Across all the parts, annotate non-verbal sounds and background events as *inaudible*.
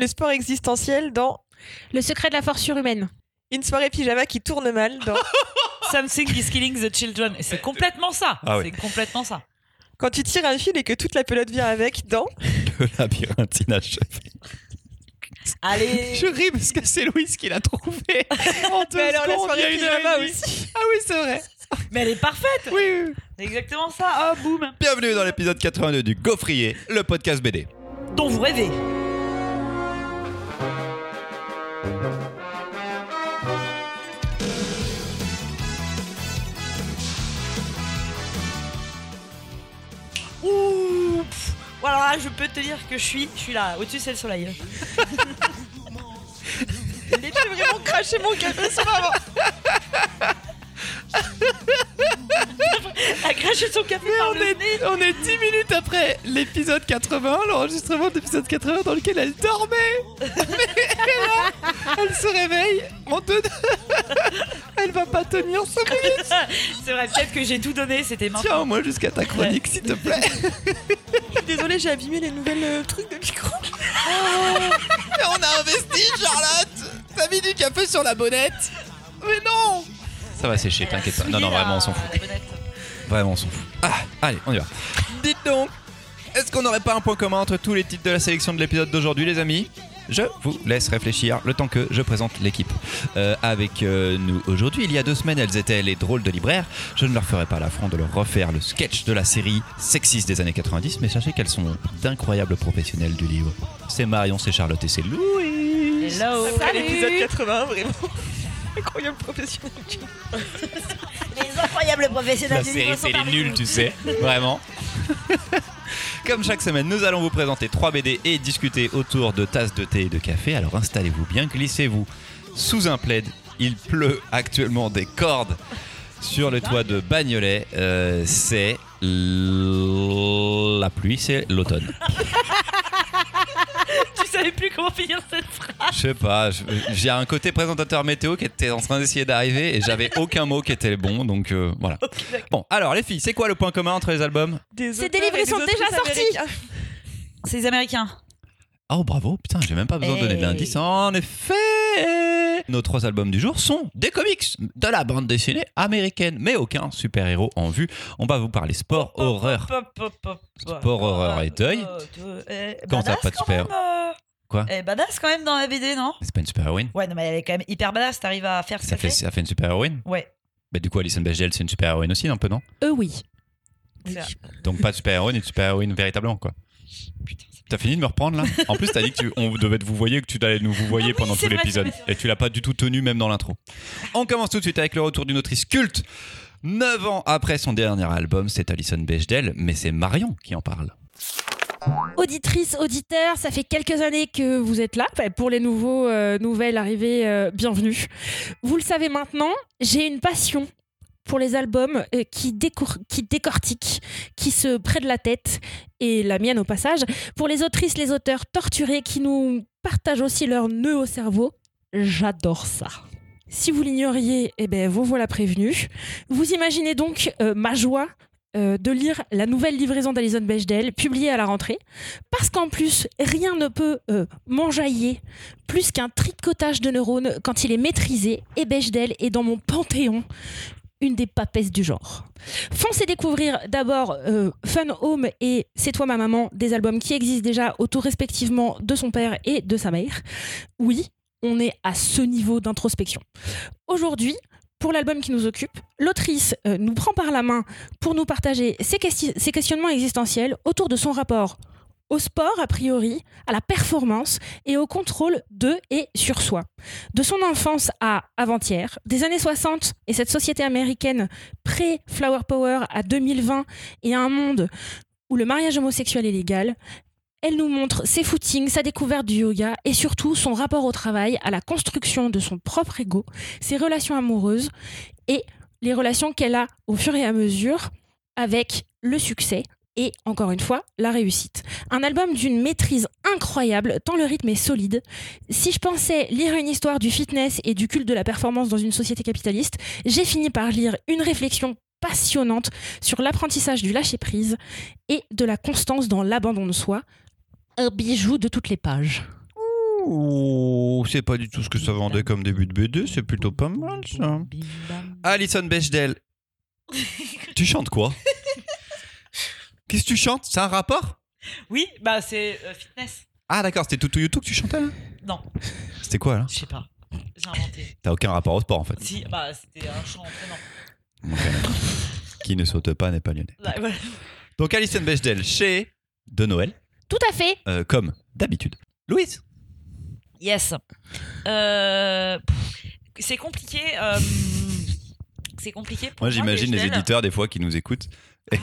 Le sport existentiel dans Le secret de la force surhumaine. Une soirée pyjama qui tourne mal dans *laughs* Something is killing the children. Et c'est complètement ça. Ah. C'est complètement ça. Quand tu tires un fil et que toute la pelote vient avec dans *laughs* Le labyrinthe inachevé. Allez. Je ris parce que c'est Louise qui l'a trouvé. *laughs* En deux Mais alors la secondes, il y a soirée une heure et pyjama demie. aussi. Ah oui, c'est vrai. Mais elle est parfaite. Oui, oui, oui. C'est exactement ça. Oh, boum. Bienvenue dans l'épisode 82 du Gaufrier, le podcast BD. Dont vous rêvez. Voilà, je peux te dire que je suis, je suis là. Au-dessus, c'est le soleil. *laughs* J'ai vraiment craché mon café sur ma main. *laughs* A craché son café par le nez. on est 10 minutes après l'épisode 80, l'enregistrement de l'épisode 80 dans lequel elle dormait. *laughs* Mais là, elle se réveille en deux. *laughs* Elle va pas tenir ce minutes. C'est vrai, peut-être que j'ai tout donné. C'était maintenant. Tiens au moins jusqu'à ta chronique, s'il te plaît. Je suis désolée, j'ai abîmé les nouvelles euh, trucs de micro. Mais on a investi, Charlotte T'as mis du café sur la bonnette Mais non Ça va sécher, t'inquiète pas. Non, non, vraiment, on s'en fout. Vraiment, on s'en fout. Ah, allez, on y va. Dites donc, est-ce qu'on n'aurait pas un point commun entre tous les titres de la sélection de l'épisode d'aujourd'hui, les amis? Je vous laisse réfléchir le temps que je présente l'équipe. Euh, avec euh, nous aujourd'hui, il y a deux semaines, elles étaient les drôles de libraires. Je ne leur ferai pas l'affront de leur refaire le sketch de la série sexiste des années 90, mais sachez qu'elles sont d'incroyables professionnels du livre. C'est Marion, c'est Charlotte et c'est Louis. Hello. Après l'épisode 80, vraiment. Incroyable professionnel. Les incroyables professionnels La série, c'est les nuls, tu sais. Vraiment. Comme chaque semaine, nous allons vous présenter 3 BD et discuter autour de tasses de thé et de café. Alors installez-vous bien, glissez-vous sous un plaid. Il pleut actuellement des cordes sur le toit de Bagnolet. Euh, c'est la pluie, c'est l'automne. *laughs* Savais plus comment finir cette phrase. Je sais pas, je- j'ai un côté présentateur météo qui était en train d'essayer d'arriver et j'avais *laughs* aucun mot qui était bon, donc euh, voilà. Bon, alors les filles, c'est quoi le point commun entre les albums? Des Ces auteurs et sont déjà sortis. américains. C'est les Américains. Oh bravo, putain, j'ai même pas besoin de donner Hey. d'indices. En effet Nos trois albums du jour sont des comics de la bande dessinée américaine, mais aucun super-héros en vue. On va vous parler sport, horreur. Sport, horreur et deuil. Quand t'as Badass pas de quand super- même, euh. Quoi Elle est badass quand même dans la BD, non C'est pas une super-héroïne Ouais, non, mais elle est quand même hyper badass. T'arrives à faire ce ça qu'elle fait, fait. ça fait une super-héroïne Ouais. Bah du coup, Alison Bechdel, c'est une super-héroïne aussi, un peu, non Euh, oui. C'est- Donc pas de super-héroïne et de super-héroïne véritablement, quoi. Putain, c'est- T'as fini de me reprendre là En plus, t'as dit qu'on devait te vous voyer, que tu allais nous vous voyer Ah pendant c'est tout vrai, l'épisode. c'est vrai, c'est Et tu l'as pas du tout tenu, même dans l'intro. On commence tout de suite avec le retour d'une autrice culte. Neuf ans après son dernier album, c'est Alison Bechdel, mais c'est Marion qui en parle. Auditrice, auditeur, ça fait quelques années que vous êtes là. Pour les nouveaux, euh, nouvelles arrivées, euh, bienvenue. Vous le savez maintenant, j'ai une passion pour les albums euh, qui, décortiquent, qui se prennent la tête, et la mienne au passage, pour les autrices, les auteurs torturés qui nous partagent aussi leur nœud au cerveau. J'adore ça. Si vous l'ignoriez, eh ben, vous voilà prévenu. Vous imaginez donc ma joie euh, de lire la nouvelle livraison d'Alison Bechdel, publiée à la rentrée, parce qu'en plus, rien ne peut euh, m'enjailler plus qu'un tricotage de neurones quand il est maîtrisé, et Bechdel est dans mon panthéon une des papesses du genre. Foncez découvrir d'abord euh, Fun Home et C'est toi ma maman, des albums qui existent déjà autour respectivement de son père et de sa mère. Oui, on est à ce niveau d'introspection. Aujourd'hui, pour l'album qui nous occupe, l'autrice euh, nous prend par la main pour nous partager ses, ses questionnements existentiels autour de son rapport au sport, a priori, à la performance et au contrôle de et sur soi. De son enfance à avant-hier, des années 60 et cette société américaine pré-Flower Power à 2020 et à un monde où le mariage homosexuel est légal, elle nous montre ses footings, sa découverte du yoga et surtout son rapport au travail, à la construction de son propre ego, ses relations amoureuses et les relations qu'elle a au fur et à mesure avec le succès et, encore une fois, la réussite. Un album d'une maîtrise incroyable, tant le rythme est solide. Si je pensais lire une histoire du fitness et du culte de la performance dans une société capitaliste, j'ai fini par lire une réflexion passionnante sur l'apprentissage du lâcher-prise et de la constance dans l'abandon de soi. Un bijou de toutes les pages. Oh, c'est pas du tout ce que ça vendait comme début de BD, c'est plutôt pas mal ça. Alison Bechdel. *laughs* tu chantes quoi? Qu'est-ce que tu chantes? C'est un rapport? Oui, bah c'est euh, fitness. Ah d'accord, c'était tout YouTube que tu chantais là? Non, C'était quoi là? Je sais pas. J'ai inventé. T'as aucun rapport au sport en fait. Si, bah c'était un chant entraînant. Qui ne saute pas n'est pas lyonnais. Là, voilà. Donc Alison Bechdel chez De Noël, Tout à fait. euh, comme d'habitude. Louise Yes. Euh, c'est compliqué. euh, c'est compliqué. Pour Moi j'imagine les éditeurs des fois qui nous écoutent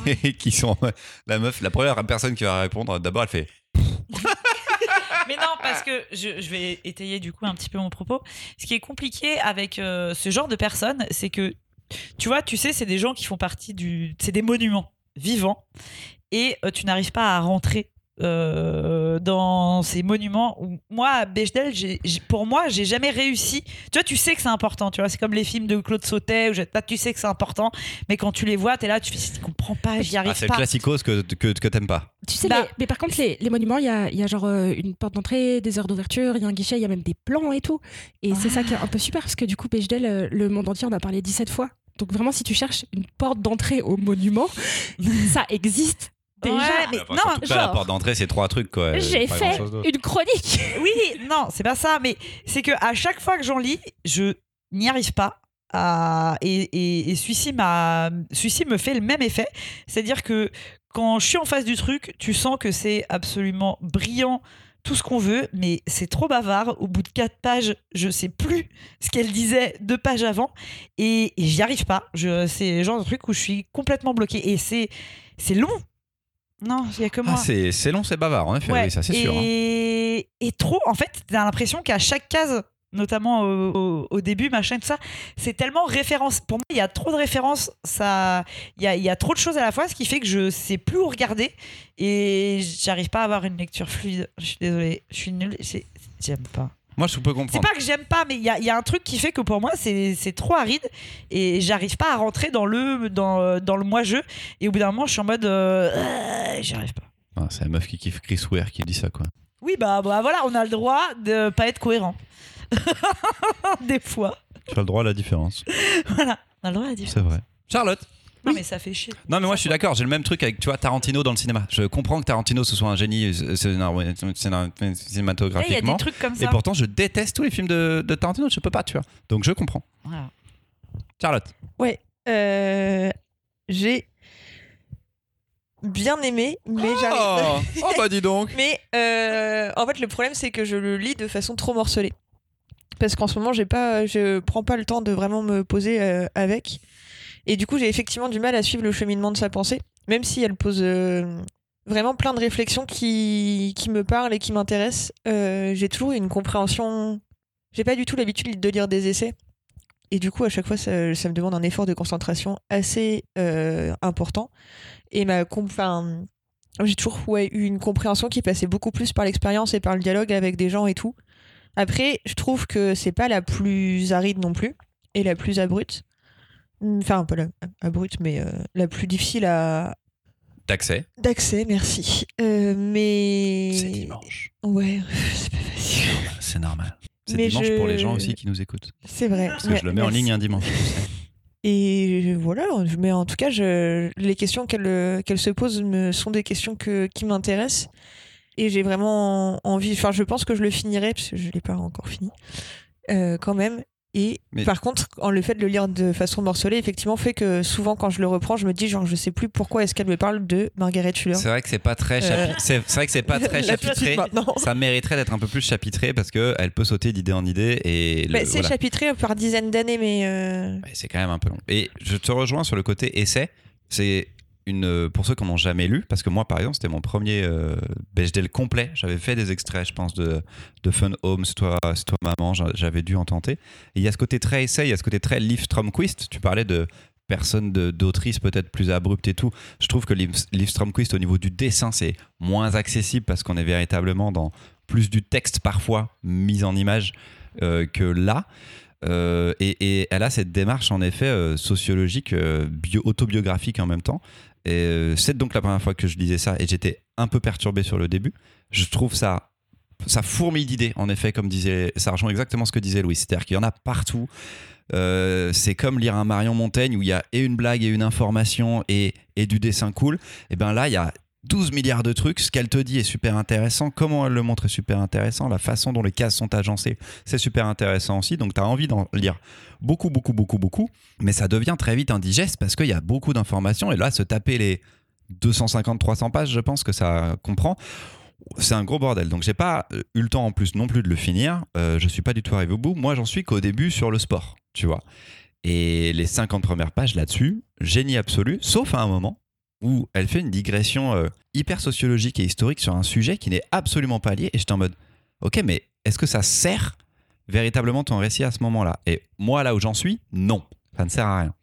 et *laughs* qui sont la meuf, la première personne qui va répondre, d'abord elle fait *laughs* Mais non, parce que je, je vais étayer du coup un petit peu mon propos. Ce qui est compliqué avec euh, ce genre de personnes, c'est que, tu vois, tu sais, c'est des gens qui font partie du. C'est des monuments vivants et euh, tu n'arrives pas à rentrer. Euh, dans ces monuments où moi à Bechdel j'ai- j'ai- pour moi j'ai jamais réussi tu vois tu sais que c'est important tu vois c'est comme les films de Claude Sautet où je- là, tu sais que c'est important mais quand tu les vois t'es là tu fais comprends pas j'y arrive Ah, c'est le pas classicos que, que, que t'aimes pas. Tu sais, Bah- les- mais par contre, les, les monuments, il y a, il y a genre euh, une porte d'entrée, des heures d'ouverture, il y a un guichet, il y a même des plans et tout. Et c'est ça qui est un peu super parce que du coup, Bechdel, euh, le monde entier en a parlé 17 fois. Donc vraiment, si tu cherches une porte d'entrée au monument, *laughs* ça existe déjà. Ouais, mais Enfin, non pas la genre- porte d'entrée, c'est trois trucs quoi. J'ai fait une chronique. *laughs* Oui, non, c'est pas ça, mais c'est que à chaque fois que j'en lis, je n'y arrive pas. À... Et, et, et celui-ci, m'a- celui-ci me fait le même effet. C'est-à-dire que quand je suis en face du truc, tu sens que c'est absolument brillant, tout ce qu'on veut, mais c'est trop bavard. Au bout de quatre pages, je sais plus ce qu'elle disait deux pages avant, et, et j'y arrive pas. Je, c'est le genre de truc où je suis complètement bloquée. Et c'est, c'est long. Non, il y a que moi. Ah, c'est c'est long, c'est bavard, en effet, Ouais, oui, ça c'est sûr. hein. et trop, en fait, t'as l'impression qu'à chaque case, notamment au, au- au début, machin, tout ça, c'est tellement référence. Pour moi, il y a trop de références, ça, il y a, y a trop de choses à la fois, ce qui fait que je sais plus où regarder et j'arrive pas à avoir une lecture fluide. Je suis désolée, je suis nulle. J'aime pas. Moi je peux C'est comprendre. pas que j'aime pas, mais il y a, il y a un truc qui fait que pour moi, c'est c'est trop aride et j'arrive pas à rentrer dans le, dans, dans le moi-jeu. Et au bout d'un moment, je suis en mode. euh, euh, j'y arrive pas. Ah, c'est la meuf qui kiffe Chris Ware qui dit ça quoi. Oui, bah, bah voilà, on a le droit de pas être cohérent. *laughs* Des fois. Tu as le droit à la différence, *laughs* Voilà, on a le droit à dire. c'est vrai. Charlotte Non, mais ça fait chier. Non mais moi je suis d'accord, j'ai le même truc avec tu vois Tarantino dans le cinéma. Je comprends que Tarantino ce soit un génie Ouais, Il y a cinématographiquement. des trucs comme Et ça. pourtant je déteste tous les films de, de Tarantino, je peux pas tu vois. Donc je comprends. Voilà. Charlotte Ouais. Euh, J'ai bien aimé, mais j'arrive. oh, *laughs* oh bah dis donc Mais euh, en fait, le problème, c'est que je le lis de façon trop morcelée. Parce qu'en ce moment, j'ai pas, je prends pas le temps de vraiment me poser euh, avec. Et du coup, j'ai effectivement du mal à suivre le cheminement de sa pensée, même si elle pose euh, vraiment plein de réflexions qui, me parlent et qui m'intéressent. Euh, j'ai toujours une compréhension. J'ai pas du tout l'habitude de lire des essais. Et du coup, à chaque fois, ça, me demande un effort de concentration assez euh, important. Et ma enfin, j'ai toujours eu une compréhension qui passait beaucoup plus par l'expérience et par le dialogue avec des gens et tout. Après, je trouve que c'est pas la plus aride non plus et la plus abrupte. Enfin, pas la abrupte, mais euh, la plus difficile à D'accès. d'accès, merci. Euh, mais C'est dimanche. Ouais, *laughs* c'est pas facile. C'est normal. C'est dimanche je- pour les gens aussi qui nous écoutent. C'est vrai. Parce que je le mets en ligne un dimanche. tu sais. Et voilà, mais en tout cas, je, les questions qu'elle se pose me, sont des questions que, qui m'intéressent. Et j'ai vraiment envie, enfin, je pense que je le finirai, parce que je ne l'ai pas encore fini, euh, quand même. Et Mais- par contre, en le fait de le lire de façon morcelée, effectivement, fait que souvent, quand je le reprends, je me dis, genre, je sais plus pourquoi est-ce qu'elle me parle de Margaret C'est Fuller. vrai que c'est pas très Euh, chapi- c'est c'est vrai que c'est pas très *laughs* chapitré. Ça mériterait d'être un peu plus chapitré parce que elle peut sauter d'idée en idée et le- Bah, c'est voilà. chapitré par dizaines d'années, mais. euh, c'est quand même un peu long. Et je te rejoins sur le côté essai. C'est une pour ceux qui n'en ont jamais lu, parce que moi par exemple c'était mon premier euh, Bechdel complet. J'avais fait des extraits, je pense de, de Fun Home, c'est toi, toi maman. j'a- J'avais dû en tenter. Et il y a ce côté très essai, il y a ce côté très Liv Stromquist. Tu parlais de personnes de- d'autrices peut-être plus abruptes et tout. Je trouve que Liv, Liv Stromquist au niveau du dessin c'est moins accessible parce qu'on est véritablement dans plus du texte parfois mis en image euh, que là. Euh, et, elle a cette démarche en effet euh, sociologique, euh, bio, autobiographique en même temps. Et c'est donc la première fois que je lisais ça et j'étais un peu perturbé sur le début. Je trouve ça ça fourmille d'idées, en effet, comme disait, ça rejoint exactement ce que disait Louis. C'est-à-dire qu'il y en a partout. C'est comme lire un Marion Montaigne où il y a et une blague et une information et, et du dessin cool. Et bien là, il y a 12 milliards de trucs. Ce qu'elle te dit est super intéressant. Comment elle le montre est super intéressant. La façon dont les cases sont agencées, c'est super intéressant aussi. Donc, tu as envie d'en lire beaucoup, beaucoup, beaucoup, beaucoup. Mais ça devient très vite indigeste parce qu'il y a beaucoup d'informations. Et là, se taper les 250-300 pages, je pense que ça comprend. C'est un gros bordel. Donc, j'ai pas eu le temps en plus non plus de le finir. Euh, je suis pas du tout arrivé au bout. Moi, j'en suis qu'au début sur le sport, tu vois. Et les 50 premières pages là-dessus, génie absolu, sauf à un moment où elle fait une digression euh, hyper sociologique et historique sur un sujet qui n'est absolument pas lié. Et j'étais en mode, ok, mais est-ce que ça sert véritablement ton récit à ce moment-là? Et moi, là où j'en suis, non, ça ne sert à rien.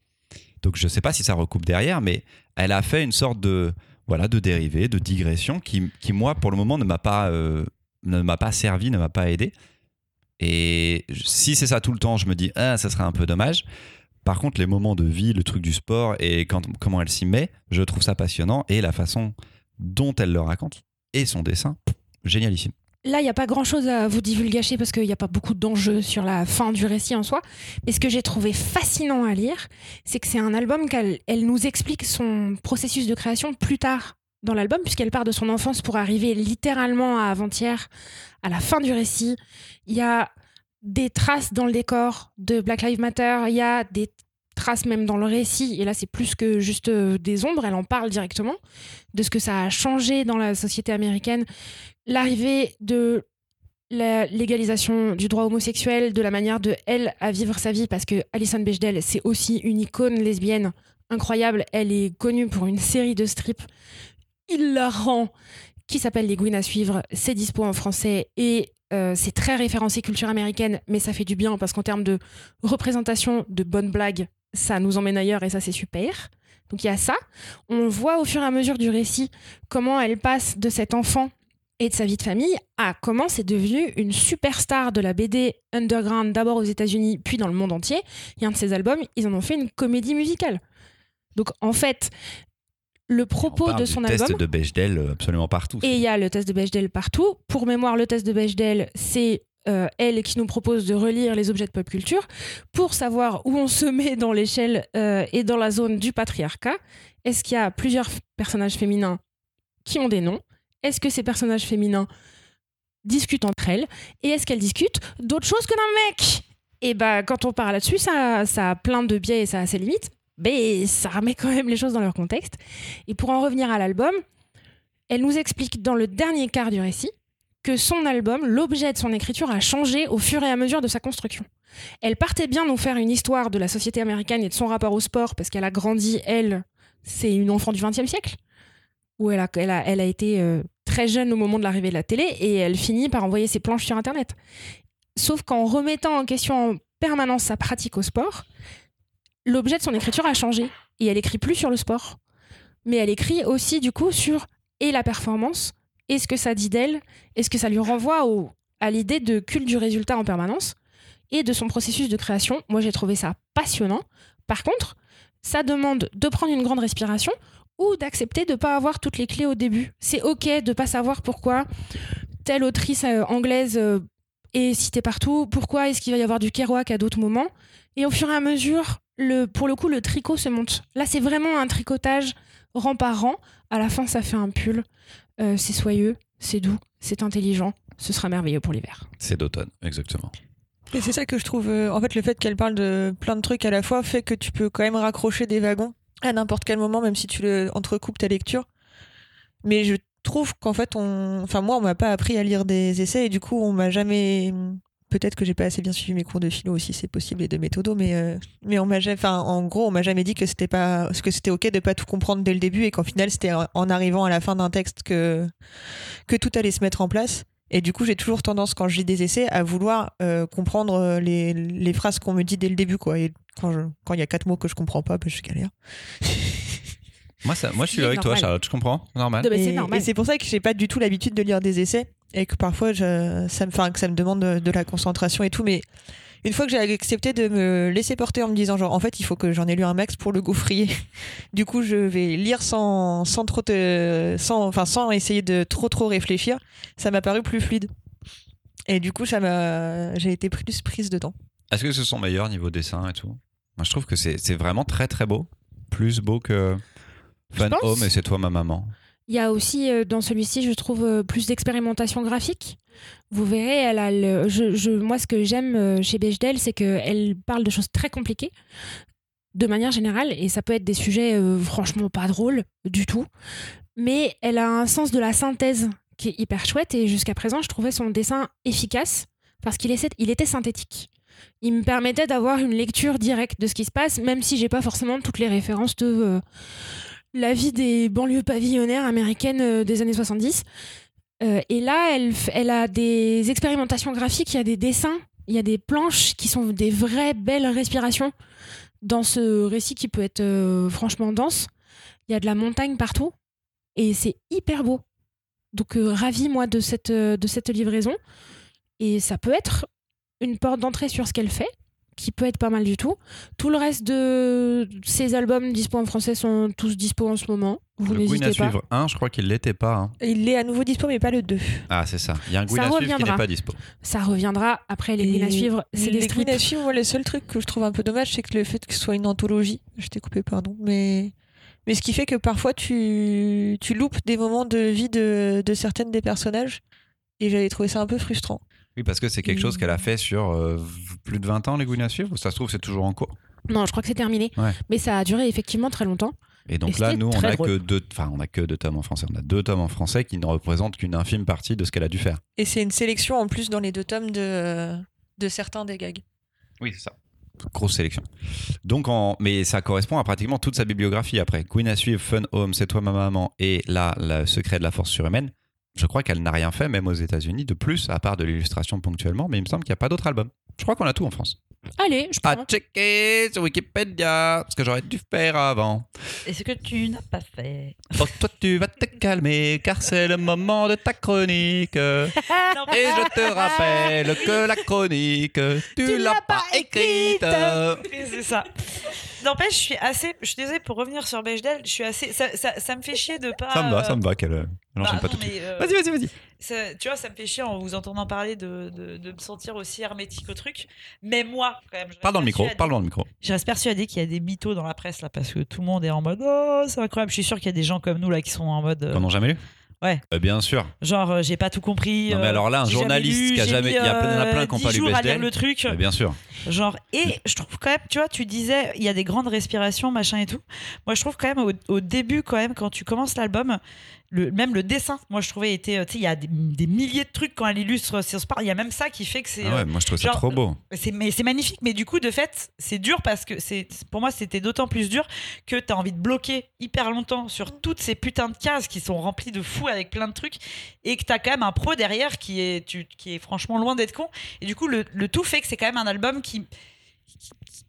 Donc je ne sais pas si ça recoupe derrière, mais elle a fait une sorte de voilà de dérivé, de digression qui, qui moi, pour le moment, ne m'a pas euh, pas servi, ne m'a pas aidé. Et si c'est ça tout le temps, je me dis ah ça serait un peu dommage. Par contre, les moments de vie, le truc du sport et quand, comment elle s'y met, je trouve ça passionnant et la façon dont elle le raconte et son dessin, génialissime. Là, il n'y a pas grand-chose à vous divulgacher parce qu'il n'y a pas beaucoup d'enjeux sur la fin du récit en soi. Mais ce que j'ai trouvé fascinant à lire, c'est que c'est un album qu'elle elle nous explique son processus de création plus tard dans l'album, puisqu'elle part de son enfance pour arriver littéralement à avant-hier, à la fin du récit. Il y a des traces dans le décor de Black Lives Matter, il y a des traces même dans le récit, et là c'est plus que juste euh, des ombres, elle en parle directement, de ce que ça a changé dans la société américaine, l'arrivée de la légalisation du droit homosexuel, de la manière de elle à vivre sa vie, parce que Alison Bechdel, c'est aussi une icône lesbienne incroyable, elle est connue pour une série de strips hilarants qui s'appelle Les Gouines à suivre, c'est dispo en français et euh, c'est très référencé culture américaine, mais ça fait du bien parce qu'en termes de représentation de bonnes blagues, ça nous emmène ailleurs et ça c'est super. Donc il y a ça. On voit au fur et à mesure du récit comment elle passe de cet enfant et de sa vie de famille à comment c'est devenu une superstar de la BD underground d'abord aux États-Unis puis dans le monde entier. Et un de ses albums, ils en ont fait une comédie musicale. Donc en fait, le propos de son album. test de Bechdel euh, absolument partout. Et il y a le test de Bechdel partout. Pour mémoire, le test de Bechdel, c'est euh, elle qui nous propose de relire les objets de pop culture pour savoir où on se met dans l'échelle euh, et dans la zone du patriarcat. Est-ce qu'il y a plusieurs personnages féminins qui ont des noms? Est-ce que ces personnages féminins discutent entre elles? Et est-ce qu'elles discutent d'autre chose que d'un mec? Et bah, quand on parle là-dessus, ça, ça a plein de biais et ça a ses limites mais ça remet quand même les choses dans leur contexte. Et pour en revenir à l'album, elle nous explique dans le dernier quart du récit que son album, l'objet de son écriture, a changé au fur et à mesure de sa construction. Elle partait bien nous faire une histoire de la société américaine et de son rapport au sport, parce qu'elle a grandi, elle, c'est une enfant du XXe siècle, où elle a, elle a, elle a été euh, très jeune au moment de l'arrivée de la télé, et elle finit par envoyer ses planches sur Internet. Sauf qu'en remettant en question en permanence sa pratique au sport, l'objet de son écriture a changé et elle écrit plus sur le sport, mais elle écrit aussi du coup sur et la performance et ce que ça dit d'elle, et ce que ça lui renvoie à l'idée de culte du résultat en permanence et de son processus de création. Moi, j'ai trouvé ça passionnant. Par contre, ça demande de prendre une grande respiration ou d'accepter de ne pas avoir toutes les clés au début. C'est ok de pas savoir pourquoi telle autrice euh, anglaise euh, est citée partout, pourquoi est-ce qu'il va y avoir du Kerouac à d'autres moments. Et au fur et à mesure, le, pour le coup, le tricot se monte. Là, c'est vraiment un tricotage rang par rang. À la fin, ça fait un pull. Euh, c'est soyeux, c'est doux, c'est intelligent. Ce sera merveilleux pour l'hiver. C'est d'automne, exactement. Et c'est ça que je trouve. Euh, en fait, le fait qu'elle parle de plein de trucs à la fois fait que tu peux quand même raccrocher des wagons à n'importe quel moment, même si tu le entrecoupes ta lecture. Mais je trouve qu'en fait, on... enfin, moi, on m'a pas appris à lire des essais et du coup, on m'a jamais peut-être que j'ai pas assez bien suivi mes cours de philo aussi, c'est possible, et de méthodo, mais, euh, mais on m'a enfin, en gros, on m'a jamais dit que c'était pas, que c'était ok de pas tout comprendre dès le début et qu'en final, c'était en arrivant à la fin d'un texte que, que tout allait se mettre en place. Et du coup, j'ai toujours tendance, quand je lis des essais, à vouloir euh, comprendre euh, les, les, phrases qu'on me dit dès le début, quoi. Et quand il quand y a quatre mots que je comprends pas, ben, je galère. moi, ça, moi, je suis avec toi, Charlotte, je comprends, normal. et c'est pour ça que j'ai pas du tout l'habitude de lire des essais et que parfois je, ça, me, que ça me demande de, la concentration et tout. Mais une fois que j'ai accepté de me laisser porter en me disant genre en fait il faut que j'en ai lu un max pour le gaufrier, *laughs* du coup je vais lire sans, sans trop sans, enfin, sans essayer de trop trop réfléchir, ça m'a paru plus fluide. Et du coup, ça m'a, j'ai été plus prise dedans. Est-ce que ce sont meilleurs niveau dessin et tout? Moi, je trouve que c'est vraiment très très beau. Plus beau que Fun pense. Home et c'est toi ma maman. Il y a aussi euh, dans celui-ci, je trouve, euh, plus d'expérimentation graphique. Vous verrez, elle a le, je, moi, ce que j'aime euh, chez Bechdel, c'est qu'elle parle de choses très compliquées de manière générale, et ça peut être des sujets franchement pas drôles du tout. Mais elle a un sens de la synthèse qui est hyper chouette, et jusqu'à présent, je trouvais son dessin efficace parce qu'il il était synthétique. Il me permettait d'avoir une lecture directe de ce qui se passe, même si j'ai pas forcément toutes les références de la vie des banlieues pavillonnaires américaines euh, des années 70. Euh, et là, elle, elle a des expérimentations graphiques, il y a des dessins, il y a des planches qui sont des vraies belles respirations dans ce récit qui peut être euh, franchement dense. Il y a de la montagne partout et c'est hyper beau. Donc ravi moi de cette, de cette livraison. Et ça peut être une porte d'entrée sur ce qu'elle fait, qui peut être pas mal du tout. Tout le reste de ces albums dispo en français sont tous dispo en ce moment. Vous le Gwyn à pas. suivre 1, je crois qu'il l'était pas. hein. Il est à nouveau dispo, mais pas le 2. Ah, c'est ça. Il y a un Gwyn Ça à suivre qui reviendra. n'est pas dispo. Ça reviendra après les lignes à suivre. C'est des les à suivre, moi, le seul truc que je trouve un peu dommage, c'est que le fait que ce soit une anthologie. Je t'ai coupé, pardon. Mais, mais ce qui fait que parfois, tu, tu loupes des moments de vie de, de certaines des personnages. Et j'avais trouvé ça un peu frustrant. Oui, parce que c'est quelque chose qu'elle a fait sur euh, plus de 20 ans, les Gwyn à suivre, ou ça se trouve, c'est toujours en cours? Non, je crois que c'est terminé. Ouais. Mais ça a duré effectivement très longtemps. Et donc Et là, nous, on a drôle. que deux, enfin, on a que deux tomes en français. On a deux tomes en français qui ne représentent qu'une infime partie de ce qu'elle a dû faire. Et c'est une sélection en plus dans les deux tomes de, de certains des gags. Oui, c'est ça. Grosse sélection. Donc, en... mais ça correspond à pratiquement toute sa bibliographie après. Queen à suivre, Fun Home, C'est toi ma maman et là, le secret de la force surhumaine. Je crois qu'elle n'a rien fait, même aux États-Unis, de plus, à part de l'illustration ponctuellement, mais il me semble qu'il n'y a pas d'autres albums. Je crois qu'on a tout en France. Allez, je À prends. checker sur Wikipédia, ce que j'aurais dû faire avant. Et ce que tu n'as pas fait? Oh, toi, tu vas te calmer, car c'est le moment de ta chronique. *laughs* Et Non, je te rappelle que la chronique, tu, Tu l'as pas pas écrite. Oui, c'est ça. N'empêche, je suis assez. Je suis désolée pour revenir sur Bechdel. Je suis assez. Ça, ça, ça me fait chier de pas. Ça me va, euh, ça me va qu'elle euh, enchaîne bah, pas non, tout euh, Vas-y, vas-y, vas-y. ça- tu vois, ça me fait chier en vous entendant parler de, de, de me sentir aussi hermétique au truc. Mais moi, quand même. Parle dans le micro, parle dans le micro. Je reste persuadée qu'il y a des mythos dans la presse là parce que tout le monde est en mode oh c'est incroyable. Je suis sûre qu'il y a des gens comme nous là qui sont en mode euh, n'a jamais lu? Ouais. Bah, bien sûr. genre euh, j'ai pas tout compris. Non, mais euh, alors là, un journaliste lu, qui a jamais- il y a plein- y a plein euh, qui ont 10 pas lu à lire le truc. Bah, bien sûr. Genre, et je trouve quand même, tu vois, tu disais, il y a des grandes respirations, machin et tout. Moi, je trouve quand même, au, au début, quand même, quand tu commences l'album, le, même le dessin, moi, je trouvais, était, euh, tu sais, il y a des, des milliers de trucs quand elle illustre sur Spar. Il y a même ça qui fait que c'est. Ah euh, ouais, moi je trouve ça genre, trop beau. c'est mais c'est magnifique mais du coup de fait c'est dur parce que c'est pour moi c'était d'autant plus dur que t'as envie de bloquer hyper longtemps sur toutes ces putains de cases qui sont remplies de fous avec plein de trucs et que t'as quand même un pro derrière qui est tu- qui est franchement loin d'être con et du coup le, le tout fait que c'est quand même un album qui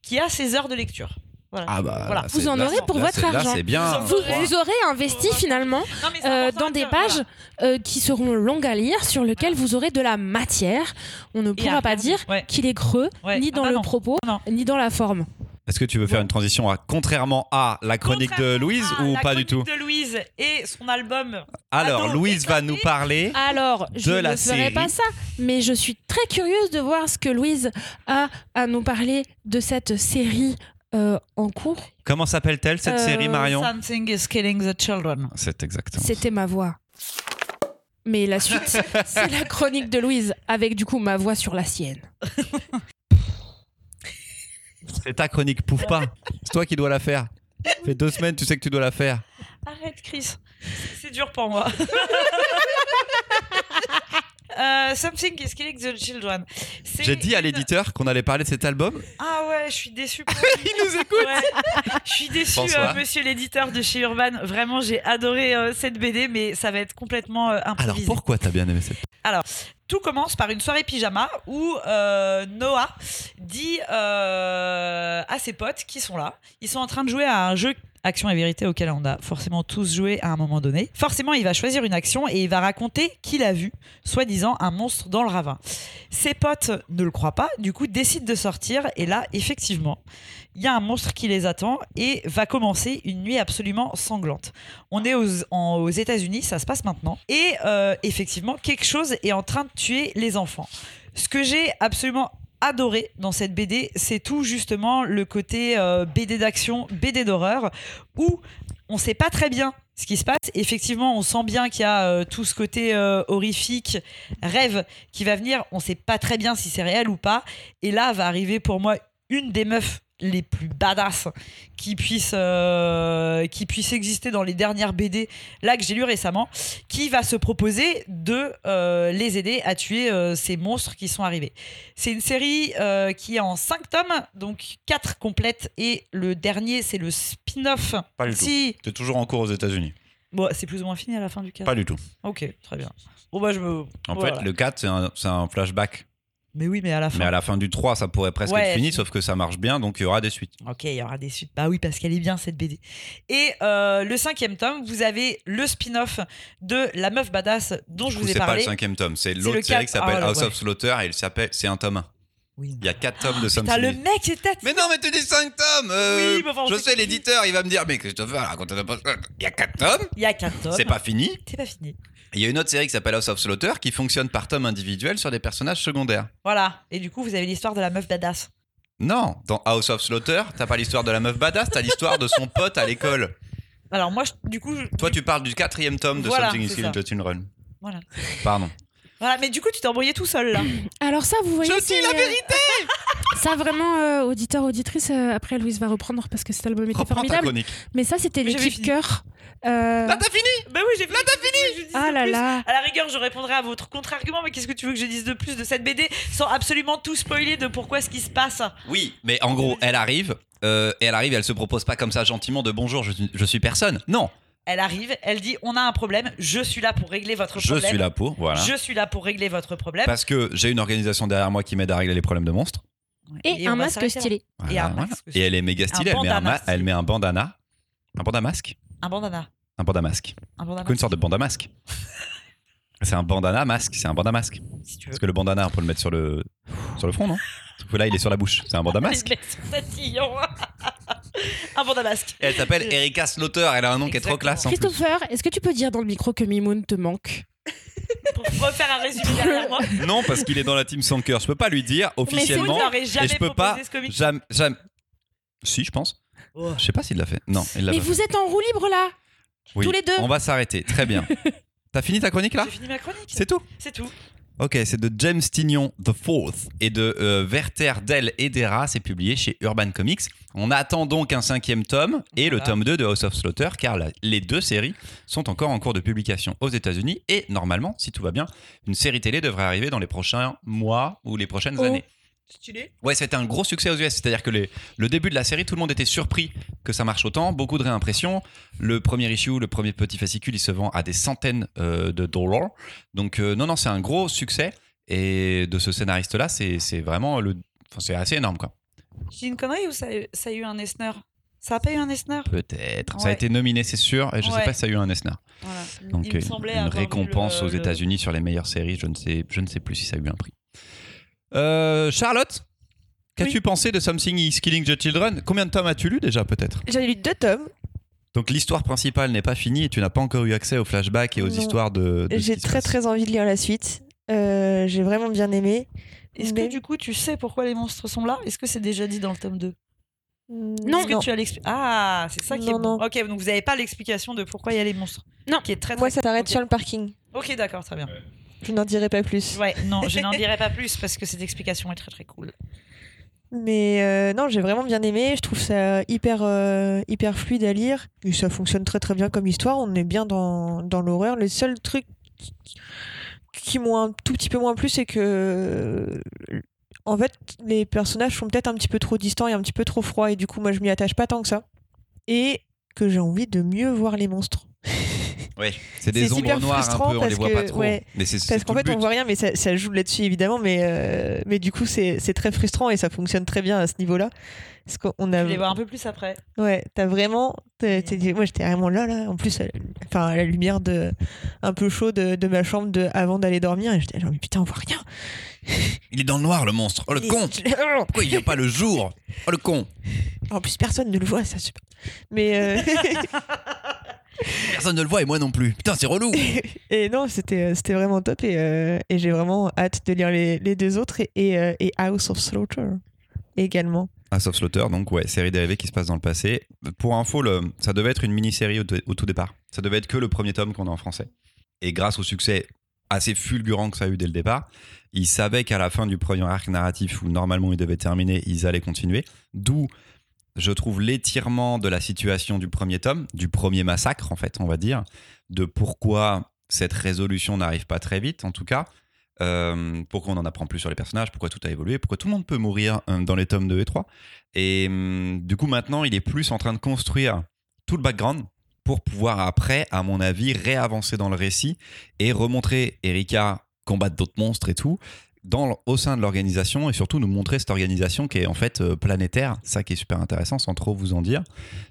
qui a ses heures de lecture voilà. Ah bah, Voilà. Vous en aurez pour là, votre Là, argent. bien. Vous aurez. investi finalement euh, dans de des pages voilà. euh, qui seront longues à lire, sur lesquelles vous aurez de la matière. On ne pourra pas dire Ouais. qu'il est creux, Ouais. ni Ah dans bah le non. propos, Non. ni dans la forme. Est-ce que tu veux faire une transition à contrairement à la chronique de Louise ou la pas du tout chronique de Louise et son album Alors, Ado Louise va nous parler. Alors, je De ne la ferai série. pas ça, mais je suis très curieuse de voir ce que Louise a à nous parler de cette série euh, en cours. Comment s'appelle-t-elle cette Euh, série, Marion Something is killing the children C'est exactement. C'était ma voix. Mais la suite, *laughs* c'est la chronique de Louise, avec du coup ma voix sur la sienne. C'est ta chronique, pouffe pas. C'est toi qui dois la faire. Ça fait deux semaines, tu sais que tu dois la faire. Arrête, Chris. C'est dur pour moi. *laughs* Euh, Something is killing the children. J'ai dit à l'éditeur qu'on allait parler de cet album. Ah ouais, je suis *laughs* lui. Il nous écoute. Ouais. Je suis déçue, François. euh, monsieur l'éditeur de chez Urban. Vraiment, j'ai adoré euh, cette BD, mais ça va être complètement euh, Alors improvisé. pourquoi t'as bien aimé cette Tout commence par une soirée pyjama où euh, Noah dit euh, à ses potes qui sont là, ils sont en train de jouer à un jeu action et vérité auquel on a forcément tous joué à un moment donné. Forcément, il va choisir une action et il va raconter qu'il a vu, soi-disant, un monstre dans le ravin. Ses potes ne le croient pas, du coup décident de sortir et là, effectivement, il y a un monstre qui les attend et va commencer une nuit absolument sanglante. On est aux, États-Unis, ça se passe maintenant. Et euh, effectivement, quelque chose est en train de tuer les enfants. Ce que j'ai absolument adoré dans cette BD, c'est tout justement le côté euh, BD d'action, BD d'horreur, où on sait pas très bien ce qui se passe. Effectivement, on sent bien qu'il y a euh, tout ce côté euh, horrifique, rêve qui va venir. On sait pas très bien si c'est réel ou pas. Et là va arriver pour moi une des meufs les plus badass qui puissent euh, qui puissent exister dans les dernières BD là que j'ai lu récemment qui va se proposer de euh, les aider à tuer euh, ces monstres qui sont arrivés c'est une série qui est en 5 tomes donc 4 complètes et le dernier c'est le spin-off Pas du tout. C'est toujours en cours aux États-Unis. bon c'est plus ou moins fini à la fin du 4 Pas du tout. ok très bien bon bah je me En voilà. fait, le 4, c'est un, c'est un flashback. Mais oui mais à la fin Mais à la fin du 3, ça pourrait presque Ouais, être fini, sauf que ça marche bien, donc il y aura des suites. Ok, il y aura des suites. Bah oui, parce qu'elle est bien cette BD. Et euh, le cinquième tome, vous avez le spin-off de La Meuf Badass dont je vous ai c'est pas le parlé. cinquième tome, c'est l'autre série qui s'appelle Ah, House of Slaughter et il s'appelle, c'est un tome 1. Oui. Il y a 4 tomes de Putain, Something. le mec, c'est tête. Mais non, mais tu dis 5 tomes euh, Oui, on Je sais, l'éditeur, il va me dire, mais Christopher, raconte pas. Il y a 4 tomes, Il y a quatre tomes. c'est pas fini. C'est pas fini. Il y a une autre série qui s'appelle House of Slaughter qui fonctionne par tome individuel sur des personnages secondaires. Voilà. Et du coup, vous avez l'histoire de la meuf badass. Non, dans House of Slaughter, t'as pas l'histoire de la meuf badass, t'as l'histoire de son pote à l'école. Alors moi, je- du coup, je- Toi, tu parles du quatrième tome de Voilà, Something is c'est Killing ça. Children. voilà. Pardon. Voilà. Mais du coup, tu t'es embrouillé tout seul là. Alors ça, vous voyez, Je dis c'est, la euh, vérité *laughs* Ça vraiment, euh, auditeur, auditrice. euh, après, Louise va reprendre parce que cet album était Reprends ta formidable. chronique. Mais ça, c'était Mais j'avais l'équipe fini. cœur. Euh, Là, t'as fini bah oui, j'ai. Là, t'as fini. Ah là là. À la rigueur, je répondrai à votre contre-argument, mais qu'est-ce que tu veux que je dise de plus de cette BD sans absolument tout spoiler de pourquoi ce qui se passe Oui, mais en gros, elle arrive, euh, et elle arrive, elle se propose pas comme ça gentiment de bonjour, je, suis- je suis personne. Non, Elle arrive, elle dit on a un problème, je suis là pour régler votre je problème. suis là pour, voilà. Je suis là pour régler votre problème. Parce que j'ai une organisation derrière moi qui m'aide à régler les problèmes de monstres. Et, un masque stylé. Et un voilà. masque. Et elle est méga stylée, elle met, un bandana elle met un bandana. Un bandamasque Un bandana. Un bandamasque. Un bandana. Quoi, une sorte de bandamasque *laughs* C'est un bandana masque, c'est un. Si tu veux. Parce que le bandana, on peut le mettre sur le, sur le front, non? *laughs* Sauf que là, il est sur la bouche. C'est un bandamasque. Les tatillons. *laughs* un elle s'appelle Erika Slaughter, elle a un nom qui est trop classe en plus. Christopher, est-ce que tu peux dire dans le micro que Mimoun te manque? Pour refaire un résumé derrière moi. Non, parce qu'il est dans la team Sanker. Je peux pas lui dire officiellement. n'aurez jamais Et je peux pas. Jamais. jamais... Si, je pense. Oh. Je sais pas s'il l'a fait. Non, il l'a Mais pas vous êtes en roue libre là. Oui. tous les deux. On va s'arrêter. Très bien. *laughs* T'as fini ta chronique là J'ai fini ma chronique. C'est tout C'est tout. Ok, c'est de James Tignon The Fourth et de euh, Werther Del Edera, c'est publié chez Urban Comics. On attend donc un cinquième tome et le tome 2 de House of Slaughter car la- les deux séries sont encore en cours de publication aux États-Unis et normalement, si tout va bien, une série télé devrait arriver dans les prochains mois ou les prochaines Oh. années. Stylé. Ouais, c'était un gros succès aux US. C'est-à-dire que les- le début de la série, tout le monde était surpris que ça marche autant. Beaucoup de réimpressions. Le premier issue, le premier petit fascicule, il se vend à des centaines euh, de dollars. Donc, euh, non, non, c'est un gros succès. Et de ce scénariste-là, c'est vraiment le. Enfin, c'est assez énorme, quoi. J'ai une connerie ou ça, a- ça a eu un Esner Ça a pas eu un Esner Peut-être. Ça a été nominé, c'est sûr. Et je sais Ouais. pas si ça a eu un Esner. Voilà. Donc, Il me euh, semblait une récompense le- aux le- États-Unis sur les meilleures séries. Je ne sais, je ne sais plus si ça a eu un prix. Euh, Charlotte Qu'as-tu pensé de Something is Killing the Children? Combien de tomes as-tu lu déjà, peut-être? J'en ai lu deux tomes. Donc l'histoire principale n'est pas finie et tu n'as pas encore eu accès aux flashbacks et aux Non. histoires de. J'ai très passe. très envie de lire la suite. Euh, J'ai vraiment bien aimé. Est-ce Mais- que du coup tu sais pourquoi les monstres sont là? Est-ce que c'est déjà dit dans le tome 2 Non. Est-ce que tu as l'explication Ah, c'est ça qui Non, est bon. non. Ok, donc vous n'avez pas l'explication de pourquoi il y a les monstres. Non. Qui est très, très Moi, ça s'arrête Ok. sur le parking. Ok, d'accord, très bien. Je n'en dirai pas plus. Ouais, non, je n'en *laughs* dirai pas plus parce que cette explication est très très cool. Mais euh, non, j'ai vraiment bien aimé. Je trouve ça hyper, euh, hyper fluide à lire. Et ça fonctionne très très bien comme histoire. On est bien dans, dans l'horreur. Le seul truc qui m'ont un tout petit peu moins plu, c'est que. euh, En fait, les personnages sont peut-être un petit peu trop distants et un petit peu trop froids. Et du coup, moi, je m'y attache pas tant que ça. Et que j'ai envie de mieux voir les monstres. *laughs* Oui, c'est des ombres super noires un frustrant peu, on les parce voit pas trop. ouais, mais c'est Parce qu'en fait, on but. voit rien, mais ça, ça joue là-dessus évidemment. Mais, euh, mais du coup, c'est très frustrant et ça fonctionne très bien à ce niveau-là. Parce qu'on a. Je vais les voir un peu plus après. Ouais, t'as vraiment. moi, j'étais vraiment là, là. En plus, à, enfin, à la lumière de, un peu chaud de, de ma chambre de, avant d'aller dormir. Et j'étais genre, mais putain, on voit rien. *laughs* Il est dans le noir, le monstre. Oh, le con Pourquoi il vient pas le jour? Oh, le con En plus, personne ne le voit, ça super. Mais. euh, *laughs* Personne ne le voit et moi non plus. Putain, c'est relou *laughs* et non, c'était c'était vraiment top. Et, euh, et j'ai vraiment hâte de lire les, les deux autres. Et, et, euh, et House of Slaughter également. House of Slaughter, donc ouais, série dérivée qui se passe dans le passé. Pour info, le- ça devait être une mini-série au, au tout départ. Ça devait être que le premier tome qu'on a en français. Et grâce au succès assez fulgurant que ça a eu dès le départ, ils savaient qu'à la fin du premier arc narratif, où normalement il devait terminer, ils allaient continuer. D'où, je trouve, l'étirement de la situation du premier tome, du premier massacre, en fait, on va dire, de pourquoi cette résolution n'arrive pas très vite, en tout cas. Euh, pourquoi on en apprend plus sur les personnages, pourquoi tout a évolué, pourquoi tout le monde peut mourir euh, dans les tomes 2 et 3. Et hum, du coup, maintenant, il est plus en train de construire tout le background pour pouvoir après, à mon avis, réavancer dans le récit et remontrer Erika combattre d'autres monstres et tout dans, au sein de l'organisation et surtout nous montrer cette organisation qui est en fait euh, planétaire. Ça qui est super intéressant sans trop vous en dire,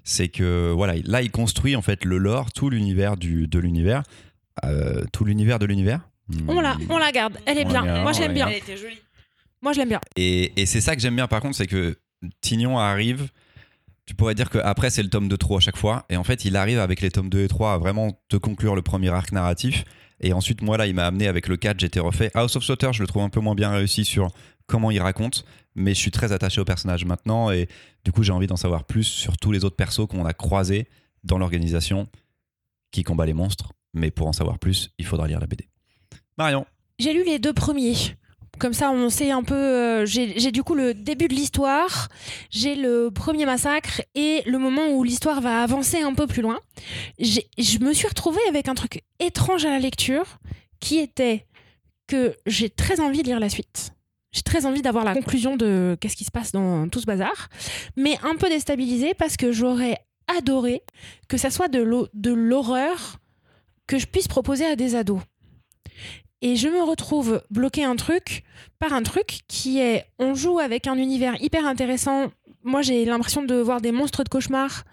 c'est que voilà, là il construit en fait le lore, tout l'univers du de l'univers, Euh, tout l'univers de l'univers? On la, on la garde, elle est On bien. Moi, je on l'aime la bien. garde. était jolie. Moi, je l'aime bien. Et, et c'est ça que j'aime bien par contre, c'est que Tignon arrive. Tu pourrais dire qu'après c'est le tome 2 trop à chaque fois. Et en fait, il arrive avec les tomes 2 et 3 à vraiment te conclure le premier arc narratif. Et ensuite, moi là, il m'a amené avec le 4, j'étais refait. House of Slaughter, je le trouve un peu moins bien réussi sur comment il raconte. Mais je suis très attaché au personnage maintenant. Et du coup, j'ai envie d'en savoir plus sur tous les autres persos qu'on a croisés dans l'organisation qui combat les monstres. Mais pour en savoir plus, il faudra lire la BD. Marion. J'ai lu les deux premiers. Comme ça, on sait un peu. euh, j'ai du coup le début de l'histoire, j'ai le premier massacre et le moment où l'histoire va avancer un peu plus loin. Je me suis retrouvée avec un truc étrange à la lecture qui était que j'ai très envie de lire la suite. J'ai très envie d'avoir la conclusion de qu'est-ce qui se passe dans tout ce bazar, mais un peu déstabilisée parce que j'aurais adoré que ça soit de l'horreur que je puisse proposer à des ados. Et je me retrouve bloqué un truc par un truc qui est on joue avec un univers hyper intéressant. Moi, j'ai l'impression de voir des monstres de cauchemar,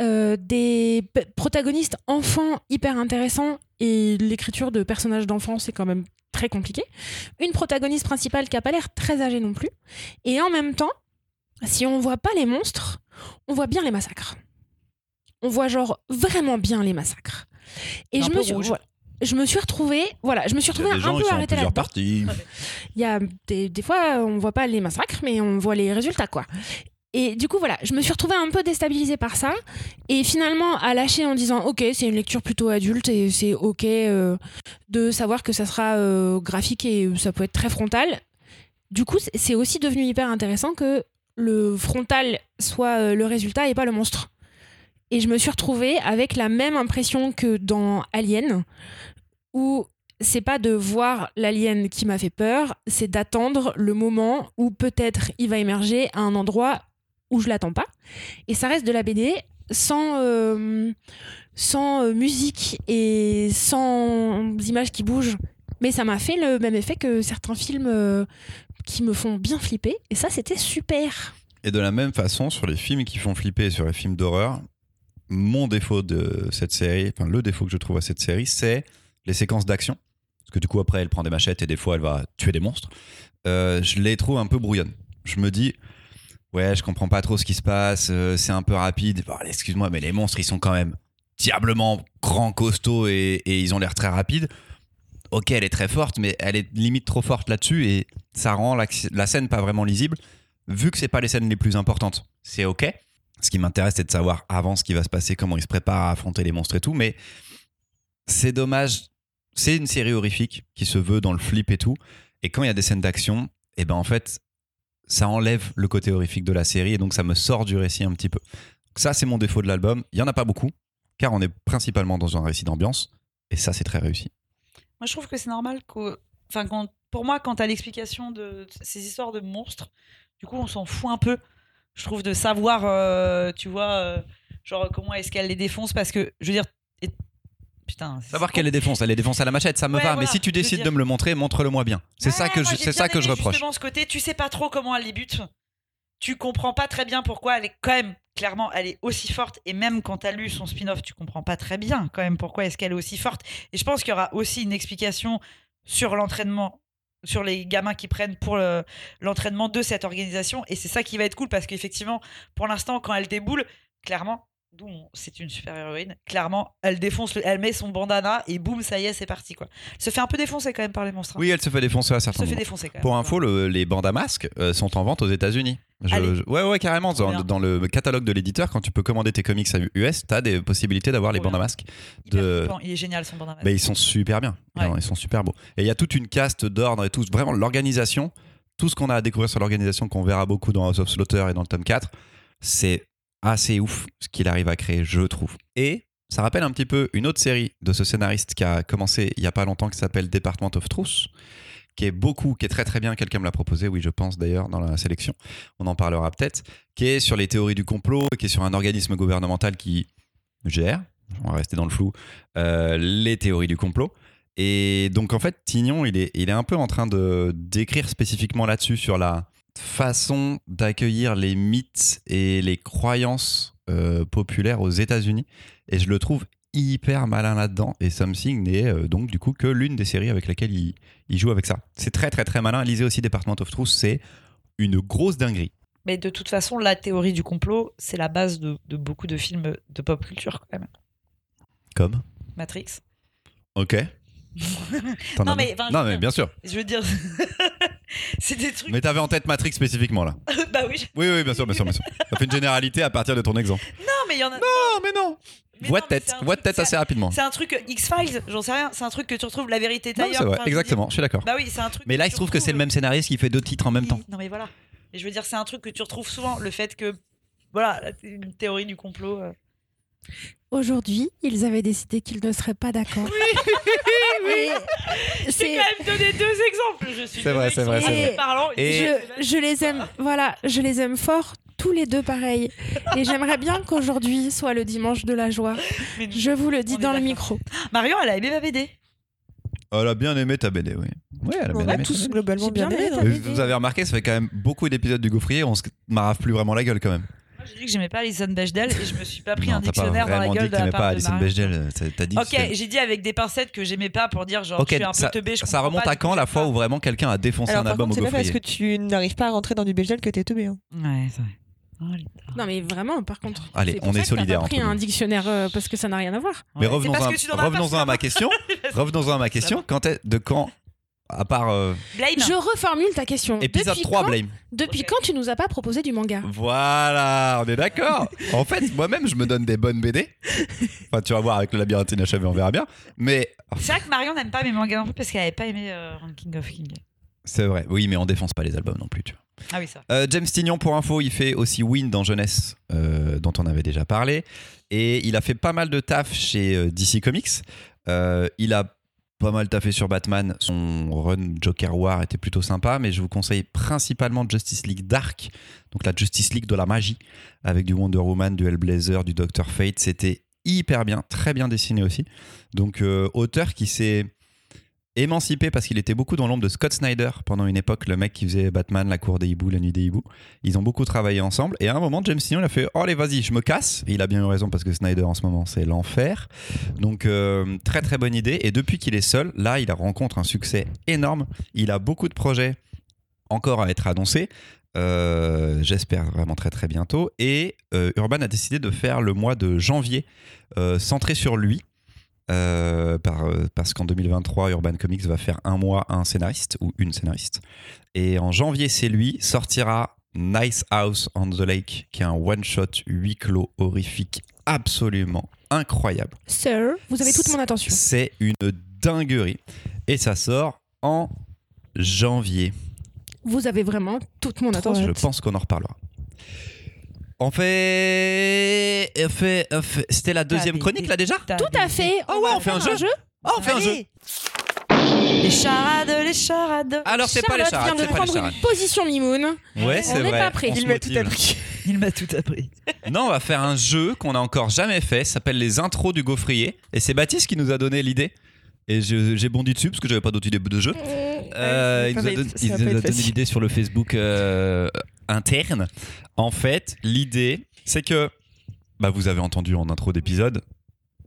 euh, des protagonistes enfants hyper intéressants et l'écriture de personnages d'enfants, c'est quand même très compliqué. Une protagoniste principale qui a pas l'air très âgée non plus. Et en même temps, si on voit pas les monstres, on voit bien les massacres. On voit genre vraiment bien les massacres. Et je me suis, voilà. Je me suis retrouvée, voilà, je me suis retrouvée un peu arrêtée parties. Il y a des, des fois, on voit pas les massacres, mais on voit les résultats, quoi. Et du coup, voilà, je me suis retrouvée un peu déstabilisée par ça. Et finalement, à lâcher en disant, OK, c'est une lecture plutôt adulte et c'est OK euh, de savoir que ça sera euh, graphique et ça peut être très frontal. Du coup, c'est- c'est aussi devenu hyper intéressant que le frontal soit euh, le résultat et pas le monstre. Et je me suis retrouvée avec la même impression que dans Alien, où c'est pas de voir l'alien qui m'a fait peur, c'est d'attendre le moment où peut-être il va émerger à un endroit où je l'attends pas. Et ça reste de la BD sans, euh, sans euh, musique et sans images qui bougent. Mais ça m'a fait le même effet que certains films euh, qui me font bien flipper. Et ça, c'était super. Et de la même façon, sur les films qui font flipper, sur les films d'horreur, mon défaut de cette série, enfin le défaut que je trouve à cette série, c'est les séquences d'action. Parce que du coup, après, elle prend des machettes et des fois, elle va tuer des monstres. Euh, je les trouve un peu brouillonnes. Je me dis, ouais, je comprends pas trop ce qui se passe, euh, c'est un peu rapide. Bon, allez, excuse-moi, mais les monstres, ils sont quand même diablement grands, costauds et, et ils ont l'air très rapides. Ok, elle est très forte, mais elle est limite trop forte là-dessus et ça rend la, la scène pas vraiment lisible vu que c'est pas les scènes les plus importantes, c'est ok. Ce qui m'intéresse, c'est de savoir avant ce qui va se passer, comment ils se préparent à affronter les monstres et tout. Mais c'est dommage. C'est une série horrifique qui se veut dans le flip et tout. Et quand il y a des scènes d'action, et ben en fait, ça enlève le côté horrifique de la série et donc ça me sort du récit un petit peu. Ça, c'est mon défaut de l'album. Il y en a pas beaucoup, car on est principalement dans un récit d'ambiance. Et ça, c'est très réussi. Moi, je trouve que c'est normal que. Enfin, pour moi, quand t'as l'explication de ces histoires de monstres, du coup, on s'en fout un peu. Je trouve de savoir, euh, tu vois, euh, genre comment est-ce qu'elle les défonce, parce que, je veux dire, et- putain. Savoir qu'elle les défonce, elle les défonce à la machette, ça me Ouais, va. voilà, mais si tu décides dire. de me le montrer, montre-le moi bien. C'est ça que moi, je, c'est ça que je reproche. Justement, ce côté, tu sais pas trop comment elle les bute. Tu comprends pas très bien pourquoi elle est quand même, clairement, elle est aussi forte. Et même quand t'as lu son spin-off, tu comprends pas très bien quand même pourquoi est-ce qu'elle est aussi forte. Et je pense qu'il y aura aussi une explication sur l'entraînement, sur les gamins qui prennent pour le- l'entraînement de cette organisation. Et c'est ça qui va être cool parce qu'effectivement, pour l'instant, quand elle déboule, clairement, on- c'est une super héroïne, clairement, elle défonce, le- elle met son bandana et boum, ça y est, c'est parti quoi. Elle se fait un peu défoncer quand même par les monstres. hein. Oui, elle se fait défoncer à elle se certains fait défoncer quand même. Pour info, le- les bandes à masques euh, sont en vente aux États-Unis. Ouais, ouais, carrément. Dans, bien. dans le catalogue de l'éditeur, quand tu peux commander tes comics à US, t'as des possibilités d'avoir les Trop bandes à bien. masques. De-. Il est génial son bandana. Mais ils sont super bien. Ouais. Non, ils sont super beaux. Et il y a toute une caste d'ordre et tout. Vraiment, l'organisation, tout ce qu'on a à découvrir sur l'organisation, qu'on verra beaucoup dans House of Slaughter et dans le tome 4, c'est assez ouf ce qu'il arrive à créer, je trouve. Et ça rappelle un petit peu une autre série de ce scénariste qui a commencé il y a pas longtemps, qui s'appelle Department of Truth, qui est beaucoup, qui est très très bien. Quelqu'un me l'a proposé, oui, je pense d'ailleurs, dans la sélection. On en parlera peut-être. Qui est sur les théories du complot, qui est sur un organisme gouvernemental qui gère, on va rester dans le flou, euh, les théories du complot. Et donc en fait, Tignon, il est, il est un peu en train de d'écrire spécifiquement là-dessus sur la façon d'accueillir les mythes et les croyances euh, populaires aux États-Unis. Et je le trouve hyper malin là-dedans. Et Something n'est euh, donc du coup que l'une des séries avec laquelle il, il joue avec ça. C'est très très très malin. Lisez aussi Department of Truth, c'est une grosse dinguerie. Mais de toute façon, la théorie du complot, c'est la base de, de beaucoup de films de pop culture quand même. Comme Matrix. Ok. Non, mais, non, bien sûr. Je veux dire, *laughs* c'est des trucs. Mais t'avais en tête Matrix spécifiquement là. *laughs* bah oui. Oui, oui, bien sûr, bien sûr, bien sûr. Ça fait une généralité à partir de ton exemple. Non, mais il y en a. Non, mais non. Mais Voix de tête, voix de tête assez rapidement. C'est un truc euh, X-Files, j'en sais rien. C'est un truc que tu retrouves la vérité Non, ailleurs. vrai, exactement, je suis d'accord. Bah oui, c'est un truc. Mais là, il se trouve que c'est le retrouves- même scénariste qui fait deux titres en même temps. Non, mais voilà. Et je veux dire, c'est un truc que tu retrouves souvent, le fait que. Voilà, une théorie du complot. euh. Aujourd'hui, ils avaient décidé qu'ils ne seraient pas d'accord. *laughs* Et J'ai c'est- quand même donné deux exemples. Je suis C'est vrai, c'est vrai, c'est parlant. Et- je, je les aime, voilà, je les aime fort, tous les deux pareils. Et j'aimerais bien qu'aujourd'hui soit le dimanche de la joie. Mais- Je vous le dis On dans le micro. Marion, elle a aimé ma BD. Elle a bien aimé ta BD, oui. Oui, elle a On bien a aimé. ta tous globalement J'ai bien bien aimé. Vous avez remarqué, ça fait quand même beaucoup d'épisodes du Gaufrier, on se marave plus vraiment la gueule quand même. J'ai dit que j'aimais pas Alison Bechdel et je me suis pas pris non, un dictionnaire dans la gueule dit de la part pas Alison. Bechdel. t'as- dit Ok, j'ai dit avec des pincettes que j'aimais pas pour dire genre Ok, je suis un ça, peu teubé. je ça remonte pas, à quand la fois où vraiment quelqu'un a défoncé Alors un par album contre, au c'est pas parce que tu n'arrives pas à rentrer dans du Belgel que t'es teubé. hein. Ouais, c'est vrai. Oh, Non mais vraiment, par contre. Allez, pour on ça est pas pris un dictionnaire euh, parce que ça n'a rien à voir. Mais Ouais, revenons-en à, ma question. *laughs* revenons-en à ma question. Quand est, de quand, à part euh, Blame. Je reformule ta question. épisode depuis 3, quand, Blame Depuis quand tu nous as pas proposé du manga Voilà, on est d'accord. *laughs* en fait, moi-même, je me donne des bonnes BD. Enfin, tu vas voir avec le labyrinthe inachevé, on verra bien. Mais C'est vrai que Marion n'aime pas mes mangas non plus parce qu'elle avait pas aimé euh, Ranking of King. c'est vrai. Oui, mais on défonce pas les albums non plus. Tu vois. Ah oui, ça. Euh, James Tignon, pour info, il fait aussi Win dans Jeunesse, euh, dont on avait déjà parlé. Et il a fait pas mal de taf chez DC Comics. Euh, il a pas mal taffé sur Batman. Son run Joker War était plutôt sympa, mais je vous conseille principalement Justice League Dark, donc la Justice League de la magie, avec du Wonder Woman, du Hellblazer, du Doctor Fate. C'était hyper bien, très bien dessiné aussi. Donc, euh, auteur qui s'est émancipé parce qu'il était beaucoup dans l'ombre de Scott Snyder pendant une époque, le mec qui faisait Batman, La Cour des Hiboux, La Nuit des Hiboux. Ils ont beaucoup travaillé ensemble et à un moment, James Tignon il a fait Oh, allez, vas-y, je me casse. Et il a bien eu raison parce que Snyder en ce moment, c'est l'enfer. Donc, euh, très très bonne idée. Et depuis qu'il est seul, là, il rencontre un succès énorme. Il a beaucoup de projets encore à être annoncés. Euh, J'espère vraiment très très bientôt. Et euh, Urban a décidé de faire le mois de janvier centré sur lui. Euh, par, euh, parce qu'en 2023, Urban Comics va faire un mois un scénariste ou une scénariste. Et en janvier, c'est lui, sortira Nice House on the Lake, qui est un one-shot huis clos horrifique absolument incroyable. Sir, vous avez toute mon attention. C'est une dinguerie. Et ça sort en janvier. Vous avez vraiment toute mon attention. Je pense qu'on en reparlera. On fait. on fait- on fait- C'était la deuxième chronique là déjà? Tout à fait. Oh ouais, on fait un jeu Oh, on fait un jeu Les charades, les charades. Alors, c'est pas les Charlotte charades, vient de prendre une position mimoun. Ouais, c'est On n'est vrai. pas prêt. Il met tout motive. à pris. Il m'a tout appris. *laughs* Non, on va faire un jeu qu'on n'a encore jamais fait. Ça s'appelle les intros du gaufrier. Et c'est Baptiste qui nous a donné l'idée. Et j'ai bondi dessus parce que j'avais pas d'autre idée de jeu. Euh, Ouais, il nous a, don- il nous a donné l'idée sur le Facebook euh, interne. En fait, l'idée, c'est que bah, vous avez entendu en intro d'épisode.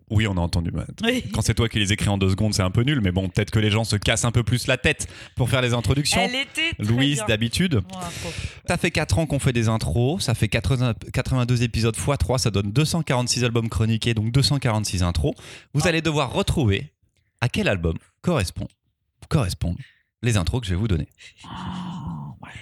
Oui, on a entendu. *laughs* Oui. Quand c'est toi qui les écris en deux secondes, c'est un peu nul. Mais bon, peut-être que les gens se cassent un peu plus la tête pour faire les introductions. Elle était très Louise, d'habitude. Bon, intro. Ça fait 4 ans qu'on fait des intros, ça fait 80 82 épisodes x 3, ça donne 246 albums chroniqués, donc 246 intros. Vous allez devoir retrouver à quel album correspond, correspondent les intros que je vais vous donner?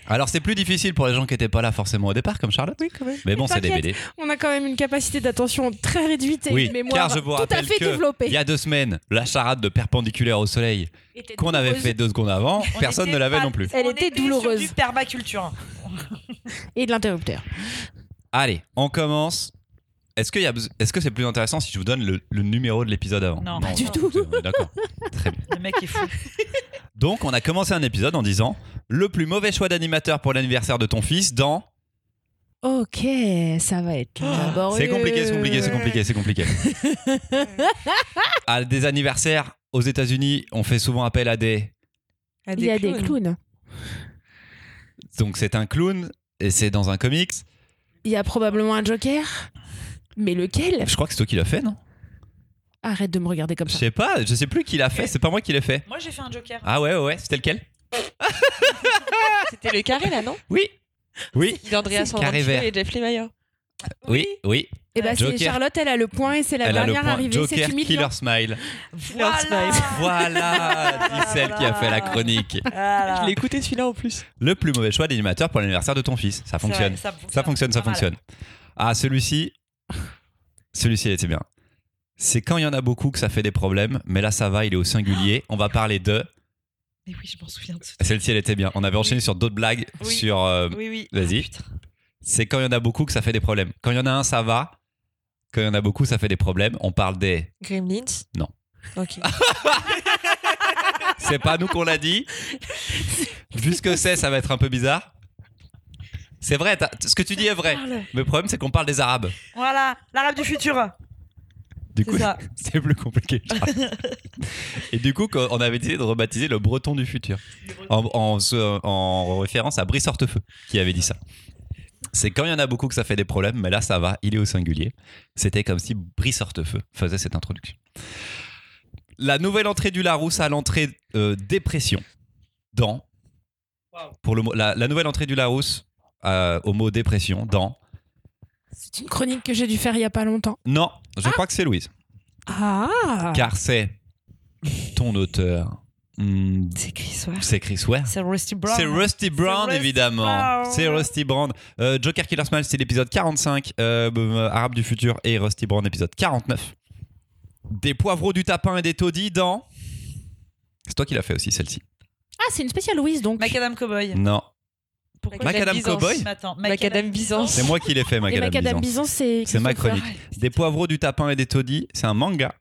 Alors c'est plus difficile pour les gens qui n'étaient pas là forcément au départ, comme Charlotte. Oui, quand même. Mais bon, c'est des BD. On a quand même une capacité d'attention très réduite et Oui, une mémoire car je vous tout à rappelle fait que développée. Il y a deux semaines, la charade de perpendiculaire au soleil Était qu'on avait douloureuse fait deux secondes avant, On personne était ne l'avait pas- non plus. Elle on était était douloureuse. Sur du permaculture. Et de l'interrupteur. Allez, on commence. Est-ce que c'est plus intéressant si je vous donne le, le numéro de l'épisode avant? Non. Pas du non, tout. D'accord. Très bien. *laughs* Le mec est fou. *laughs* Donc, on a commencé un épisode en disant le plus mauvais choix d'animateur pour l'anniversaire de ton fils dans. Ok, ça va être laborieux. C'est compliqué, c'est compliqué, c'est compliqué, c'est compliqué. *laughs* à des anniversaires aux États-Unis, on fait souvent appel à des. Ah, Il y a des clowns. Donc, c'est un clown et c'est dans un comics. Il y a probablement un Joker. Mais lequel Je crois que c'est toi qui l'as fait, non? Arrête de me regarder comme Je ça. sais pas, je sais plus qui l'a fait. C'est pas moi qui l'ai fait. Moi, j'ai fait un joker. Ah ouais, ouais, ouais. C'était lequel? *laughs* C'était le carré là, non? Oui. Oui. D'Andreas C'est carré vert. et Jeff Lemire. Oui, oui. Et bah c'est Joker. Charlotte, elle a le point et c'est la Elle a le dernière point. arrivée. Joker C'est humiliant. Killer Smile. Voilà. Voilà, *laughs* dit celle qui a fait la chronique. Voilà. Je l'ai écouté celui-là en plus. Le plus mauvais choix d'animateur pour l'anniversaire de ton fils. Ça C'est fonctionne. vrai, ça, Ça fonctionne, ça mal. fonctionne. Ah, celui-ci. Celui-ci, il était bien. C'est quand il y en a beaucoup que ça fait des problèmes, mais là ça va, il est au singulier. On va parler de. Mais oui, je m'en souviens de ce Celle-ci, elle était bien. On avait enchaîné sur d'autres blagues. Oui. Sur. euh, Oui, oui. Vas-y. Ah, putain. c'est quand il y en a beaucoup que ça fait des problèmes. Quand il y en a un, ça va. Quand il y en a beaucoup, ça fait des problèmes. On parle des. Gremlins? Non. Ok. *laughs* C'est pas nous qu'on l'a dit. *laughs* Vu ce que c'est, ça va être un peu bizarre. C'est vrai, t'as- ce que tu dis est vrai. Mais le problème, c'est qu'on parle des Arabes. Voilà, l'arabe du futur. Du C'est coup, ça. *laughs* c'est plus compliqué. *laughs* Et du coup, quand on avait décidé de rebaptiser le Breton du futur, en, en se- en référence à Brice Hortefeux, qui avait dit ça. C'est quand il y en a beaucoup que ça fait des problèmes, mais là ça va, il est au singulier. C'était comme si Brice Hortefeux faisait cette introduction. La nouvelle entrée du Larousse à l'entrée euh, dépression dans. Wow. Pour le mot, la, la nouvelle entrée du Larousse euh, au mot dépression dans. C'est une chronique que j'ai dû faire il y a pas longtemps. Non, je crois que c'est Louise. Ah Car c'est ton auteur. Hmm, C'est Chris Ware. c'est Chris Ware. C'est Rusty Brown. C'est Rusty Brown, Rusty évidemment. C'est Rusty Brown. Euh, Joker Killer Smile, c'est l'épisode 45. euh, euh, Arabe du futur et Rusty Brown, épisode 49. Des poivreaux, du tapin et des taudis dans. C'est toi qui l'as fait aussi, celle-ci. Ah, c'est une spéciale Louise donc. Macadam Cowboy. Non, Pourquoi Macadam Byzance. Cowboy Macadam Byzance. c'est moi qui l'ai fait, Macadam Macadam Byzance. Byzance, c'est. C'est ma chronique. Des poivreaux, du tapin et des taudis, c'est un manga.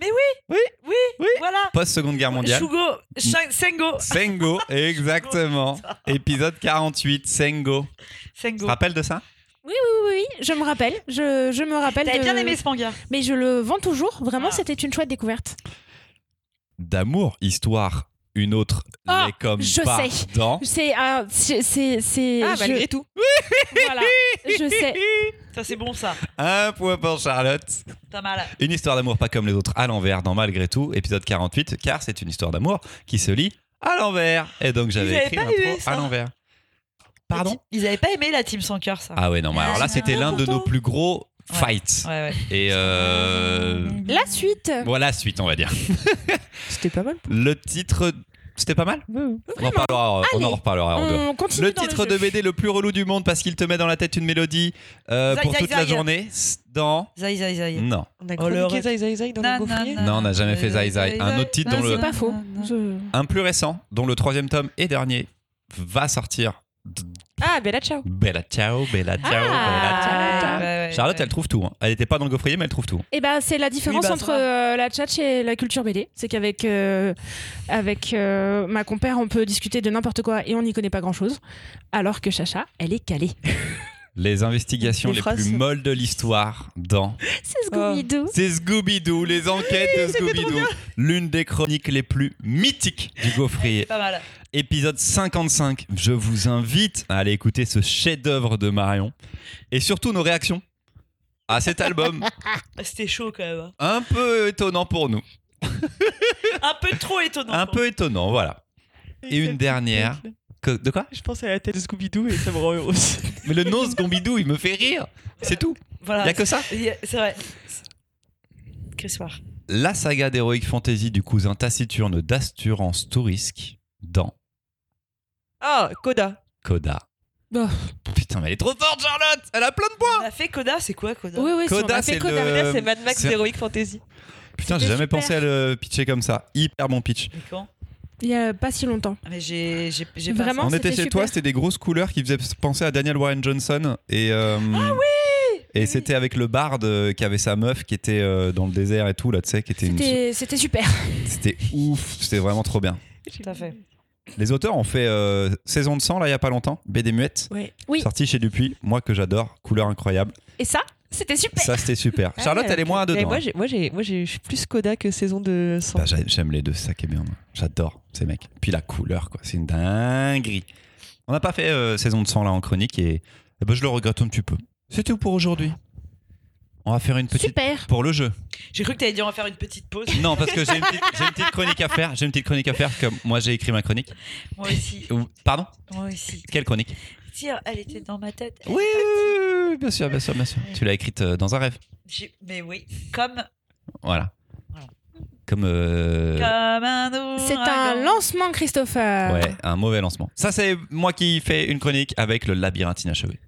Mais oui, Oui. oui, Oui. voilà. Post-seconde guerre mondiale. Shugo, Sengo. Sengo, *laughs* exactement. Épisode 48, Sengo. Tu te Sengo. rappelles de ça? Oui, oui, oui, oui, je me rappelle. Je, je me rappelle. T'avais de- bien aimé ce manga. Mais je le vends toujours. Vraiment, Ah. c'était une chouette découverte. D'amour, histoire, une autre, Ah, les comme je pas sais. dans. C'est un. C'est. c'est- c'est- Ah, je- malgré tout. Voilà. Je sais. Ça, c'est bon, ça. Un point pour Charlotte. Pas mal. Une histoire d'amour pas comme les autres à l'envers dans Malgré tout, épisode 48, car c'est une histoire d'amour qui se lit à l'envers. Et donc j'avais écrit ça. à l'envers. Pardon? Ils avaient pas aimé la team sans cœur, ça. Ah ouais, non, mais alors là c'est c'était l'un de nos plus gros Ouais. fights. Ouais, ouais. Et euh... La suite. voilà, suite, on va dire. *laughs* C'était pas mal. Le titre. C'était pas mal On en, parlera, on en reparlera en. On continue Le titre jeu. de BD le plus relou du monde parce qu'il te met dans la tête une mélodie euh, Zai, pour zai, toute la zai. journée. Dans. Zai, zai, zai. Non. On a Oh, le chroniqué. Zai Zai Zai dans le gaufrier. Non, on n'a jamais fait Zai Zai. Un autre titre Non, dont le- c'est pas faux. Un plus récent, dont le troisième tome et dernier va sortir. Ah, Bella Ciao. Bella ciao, bella ciao, Ah. bella ciao. Ouais. Charlotte, elle trouve tout. hein. Elle était pas dans le gaufrier, mais elle trouve tout. Et ben c'est la différence Oui, bah, entre euh, la tchatch et la culture BD. C'est qu'avec euh, avec euh, ma compère, on peut discuter de n'importe quoi et on n'y connaît pas grand chose. Alors que Chacha, elle est calée. *laughs* Les investigations Les les, phrases. plus molles de l'histoire dans *laughs* C'est Scooby-Doo. C'est Scooby-Doo, les *laughs* enquêtes de Scooby-Doo. L'une des chroniques les plus mythiques du gaufrier. C'est pas mal. Épisode 55. Je vous invite à aller écouter ce chef-d'œuvre de Marion et surtout nos réactions à cet album *laughs* C'était chaud quand même. hein. un peu étonnant pour nous. *laughs* Un peu trop étonnant. Un peu étonnant, voilà. Et une dernière. Que- de quoi? Je pense à la tête de Scooby-Doo et ça me rend heureuse. *laughs* Mais le nom Scooby-Doo, il me fait rire. C'est tout. Voilà. Il y a que ça? C'est vrai. Chris War. La saga d'Heroic Fantasy du cousin taciturne d'Asturance Tourisk dans Ah, Coda. Coda. Oh. Putain, mais elle est trop forte, Charlotte Elle a plein de points On a fait Coda, c'est quoi Coda? Oui, oui, Coda, c'est le- c'est Mad Max d'Heroic Fantasy. Putain, j'ai jamais super. pensé à le pitcher comme ça. Hyper bon pitch. Mais quand? Il y a pas si longtemps. Ah, Mais j'ai j'ai j'ai pas Vraiment ça. On était c'était chez toi, super. c'était des grosses couleurs qui faisaient penser à Daniel Warren Johnson. Et, euh, Ah Et Oui. c'était avec le barde euh, qui avait sa meuf qui était euh, dans le désert et tout, là, tu sais, qui était une. C'était c'était super. C'était ouf, c'était vraiment trop bien. Tout à fait. Les auteurs ont fait euh, Saison de sang, là, il y a pas longtemps, BD Muette, Ouais. Oui. sorti chez Dupuis, moi que j'adore, couleur incroyable. Et ça, c'était super. Ça, c'était super. *laughs* Ah Charlotte, elle est moins dedans. Moi, hein. j'ai, moi, je suis plus Coda que saison de sang. Bah, j'ai- J'aime les deux, c'est ça qui est bien. J'adore ces mecs. Puis la couleur, quoi, c'est une dinguerie. On n'a pas fait euh, saison de sang là en chronique et, eh ben, je le regrette un petit peu. C'est tout pour aujourd'hui. On va faire une petite Super. pour le jeu. J'ai cru que t'allais dire on va faire une petite pause. Non, parce que j'ai une, petite- j'ai une petite *laughs* chronique à faire. J'ai une petite chronique à faire. Comme moi, j'ai écrit ma chronique. Moi aussi. Pardon? Moi aussi. Quelle chronique? Tiens, elle était dans ma tête. oui, bien sûr, bien sûr, bien sûr. Tu l'as écrite euh, dans un rêve. Mais oui, comme, Voilà. Voilà. Comme. euh, comme un. C'est un lancement, Christopher. Ouais, un mauvais lancement. Ça, c'est moi qui fais une chronique avec le labyrinthe inachevé.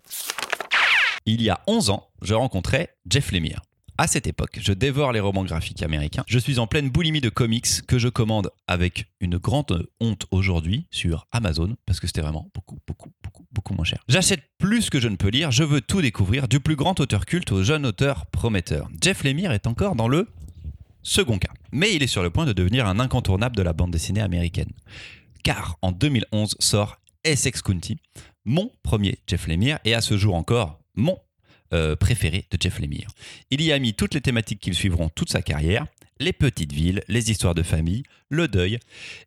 Il y a 11 ans, je rencontrais Jeff Lemire. À cette époque, je dévore les romans graphiques américains. Je suis en pleine boulimie de comics que je commande avec une grande honte aujourd'hui sur Amazon parce que c'était vraiment beaucoup, beaucoup, beaucoup, beaucoup moins cher. J'achète plus que je ne peux lire. Je veux tout découvrir du plus grand auteur culte au jeune auteur prometteur. Jeff Lemire est encore dans le second cas, mais il est sur le point de devenir un incontournable de la bande dessinée américaine car en 2011 sort Essex County, mon premier Jeff Lemire, et à ce jour encore mon euh, préféré de Jeff Lemire. Il y a mis toutes les thématiques qui le suivront toute sa carrière, les petites villes, les histoires de famille, le deuil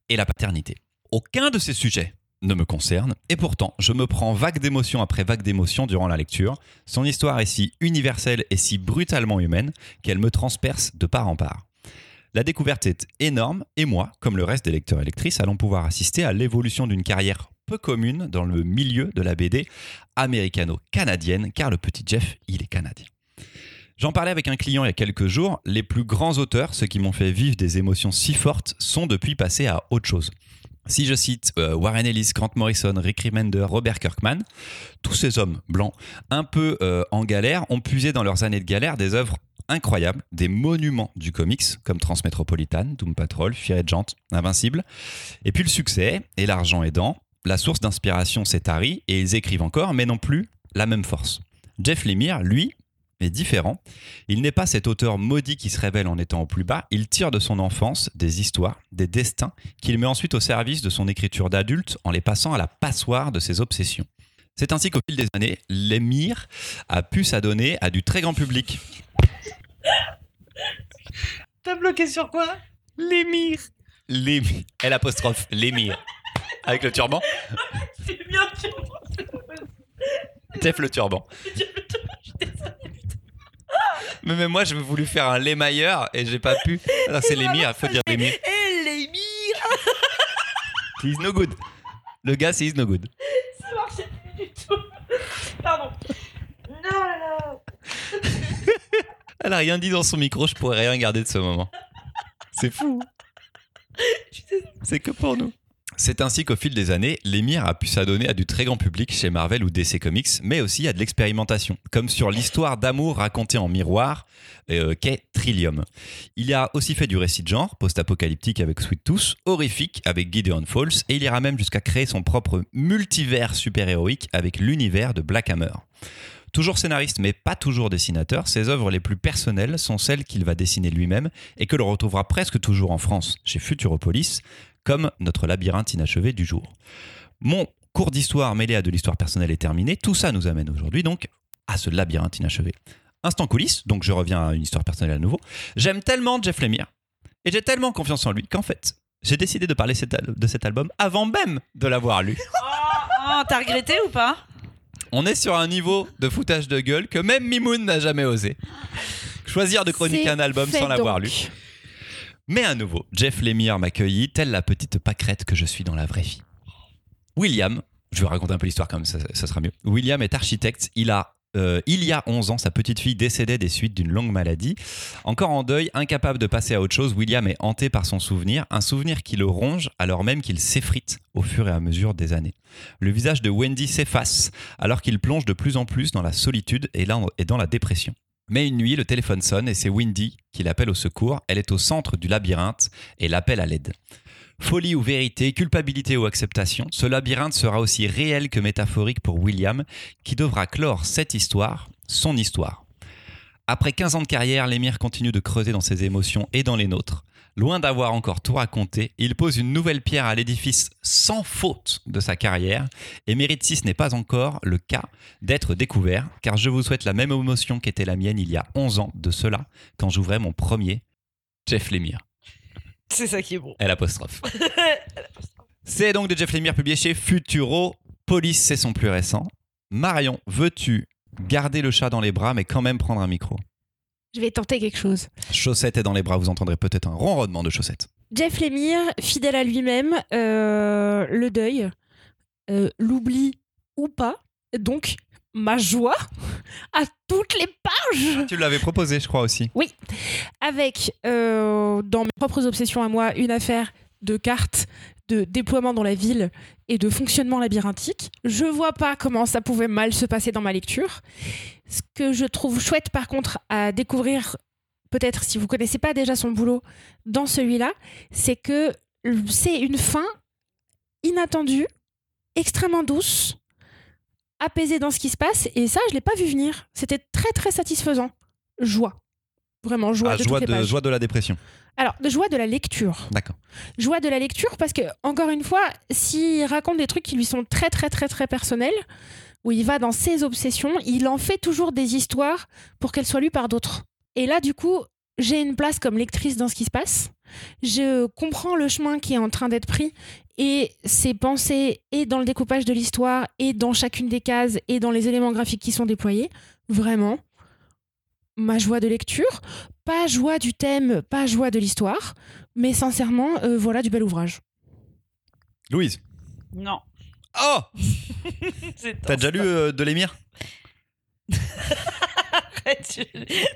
et la paternité. Aucun de ces sujets ne me concerne, et pourtant je me prends vague d'émotion après vague d'émotion durant la lecture. Son histoire est si universelle et si brutalement humaine qu'elle me transperce de part en part. La découverte est énorme et moi, comme le reste des lecteurs et lectrices, allons pouvoir assister à l'évolution d'une carrière peu commune dans le milieu de la BD américano-canadienne, car le petit Jeff, il est canadien. J'en parlais avec un client il y a quelques jours, les plus grands auteurs, ceux qui m'ont fait vivre des émotions si fortes, sont depuis passés à autre chose. Si je cite euh, Warren Ellis, Grant Morrison, Rick Remender, Robert Kirkman, tous ces hommes blancs un peu euh, en galère ont puisé dans leurs années de galère des œuvres incroyables, des monuments du comics comme Transmétropolitan, Doom Patrol, Fear Agent, Invincible. Et puis le succès et l'argent aidant, la source d'inspiration s'est tarie et ils écrivent encore, mais non plus la même force. Jeff Lemire, lui, est différent. Il n'est pas cet auteur maudit qui se révèle en étant au plus bas, il tire de son enfance des histoires, des destins, qu'il met ensuite au service de son écriture d'adulte en les passant à la passoire de ses obsessions. C'est ainsi qu'au fil des années, Lemire a pu s'adonner à du très grand public. T'as bloqué sur quoi? L'émir. L'émir. L apostrophe. L'émir. Avec le turban. *laughs* C'est bien sûr. Jeff le turban. Mais même moi, j'ai voulu faire un l'émailleur et j'ai pas pu. Alors, c'est l'émir, il faut dire l'émir. Eh, les mires He's no good. Le gars, c'est he's no good. Ça marchait plus du tout. Pardon. Non, là, là. Elle a rien dit dans son micro, je pourrais rien garder de ce moment. C'est fou. Je. C'est que pour nous. C'est ainsi qu'au fil des années, l'émir a pu s'adonner à du très grand public chez Marvel ou DC Comics, mais aussi à de l'expérimentation, comme sur l'histoire d'amour racontée en miroir euh, qu'est Trillium. Il a aussi fait du récit de genre, post-apocalyptique avec Sweet Tooth, horrifique avec Gideon Falls, et il ira même jusqu'à créer son propre multivers super-héroïque avec l'univers de Black Hammer. Toujours scénariste mais pas toujours dessinateur, ses œuvres les plus personnelles sont celles qu'il va dessiner lui-même et que l'on retrouvera presque toujours en France chez Futuropolis, comme notre labyrinthe inachevé du jour. Mon cours d'histoire mêlé à de l'histoire personnelle est terminé. Tout ça nous amène aujourd'hui donc à ce labyrinthe inachevé. Instant coulisses, donc je reviens à une histoire personnelle à nouveau. J'aime tellement Jeff Lemire et j'ai tellement confiance en lui qu'en fait, j'ai décidé de parler de cet album avant même de l'avoir lu. *laughs* Oh, t'as regretté ou pas? On est sur un niveau de foutage de gueule que même Mimoun n'a jamais osé. Choisir de chroniquer un album sans l'avoir lu. Mais à nouveau, Jeff Lemire m'accueillit, telle la petite pâquerette que je suis dans la vraie vie. William, je vais raconter un peu l'histoire comme ça, ça sera mieux. William est architecte, il a euh, il y a 11 ans, sa petite fille décédait des suites d'une longue maladie. Encore en deuil, incapable de passer à autre chose, William est hanté par son souvenir, un souvenir qui le ronge alors même qu'il s'effrite au fur et à mesure des années. Le visage de Wendy s'efface alors qu'il plonge de plus en plus dans la solitude et dans la dépression. Mais une nuit, le téléphone sonne et c'est Wendy qui l'appelle au secours. Elle est au centre du labyrinthe et l'appelle à l'aide. Folie ou vérité, culpabilité ou acceptation, ce labyrinthe sera aussi réel que métaphorique pour William, qui devra clore cette histoire, son histoire. Après 15 ans de carrière, l'émir continue de creuser dans ses émotions et dans les nôtres. Loin d'avoir encore tout raconté, il pose une nouvelle pierre à l'édifice sans faute de sa carrière et mérite, si ce n'est pas encore le cas, d'être découvert, car je vous souhaite la même émotion qu'était la mienne il y a 11 ans de cela, quand j'ouvrais mon premier Jeff Lemire. C'est ça qui est bon. *laughs* Elle apostrophe. c'est donc de Jeff Lemire publié chez Futuro. Police, c'est son plus récent. Marion, veux-tu garder le chat dans les bras mais quand même prendre un micro? Je vais tenter quelque chose. Chaussette est dans les bras, vous entendrez peut-être un ronronnement de chaussette. Jeff Lemire, fidèle à lui-même, euh, le deuil, euh, l'oubli ou pas, donc ma joie à toutes les pages. Tu l'avais proposé, je crois aussi. Oui, avec euh, dans mes propres obsessions à moi une affaire de cartes, de déploiement dans la ville et de fonctionnement labyrinthique. Je vois pas comment ça pouvait mal se passer dans ma lecture. Ce que je trouve chouette par contre à découvrir, peut-être si vous connaissez pas déjà son boulot dans celui-là, c'est que c'est une fin inattendue, extrêmement douce, apaisé dans ce qui se passe. Et ça, je l'ai pas vu venir. C'était très, très satisfaisant. Joie. Vraiment, joie. Ah, de, joie, toutes les de, pages. joie de la dépression. Alors, de joie de la lecture. D'accord. Joie de la lecture parce que, encore une fois, s'il raconte des trucs qui lui sont très, très, très, très personnels, où il va dans ses obsessions, il en fait toujours des histoires pour qu'elles soient lues par d'autres. Et là, du coup, j'ai une place comme lectrice dans ce qui se passe. Je comprends le chemin qui est en train d'être pris et ses pensées et dans le découpage de l'histoire et dans chacune des cases et dans les éléments graphiques qui sont déployés. Vraiment, ma joie de lecture, pas joie du thème, pas joie de l'histoire, mais sincèrement, euh, voilà du bel ouvrage. Louise Non. Oh *laughs* C'est T'as déjà lu euh, de l'émir? *laughs* Arrête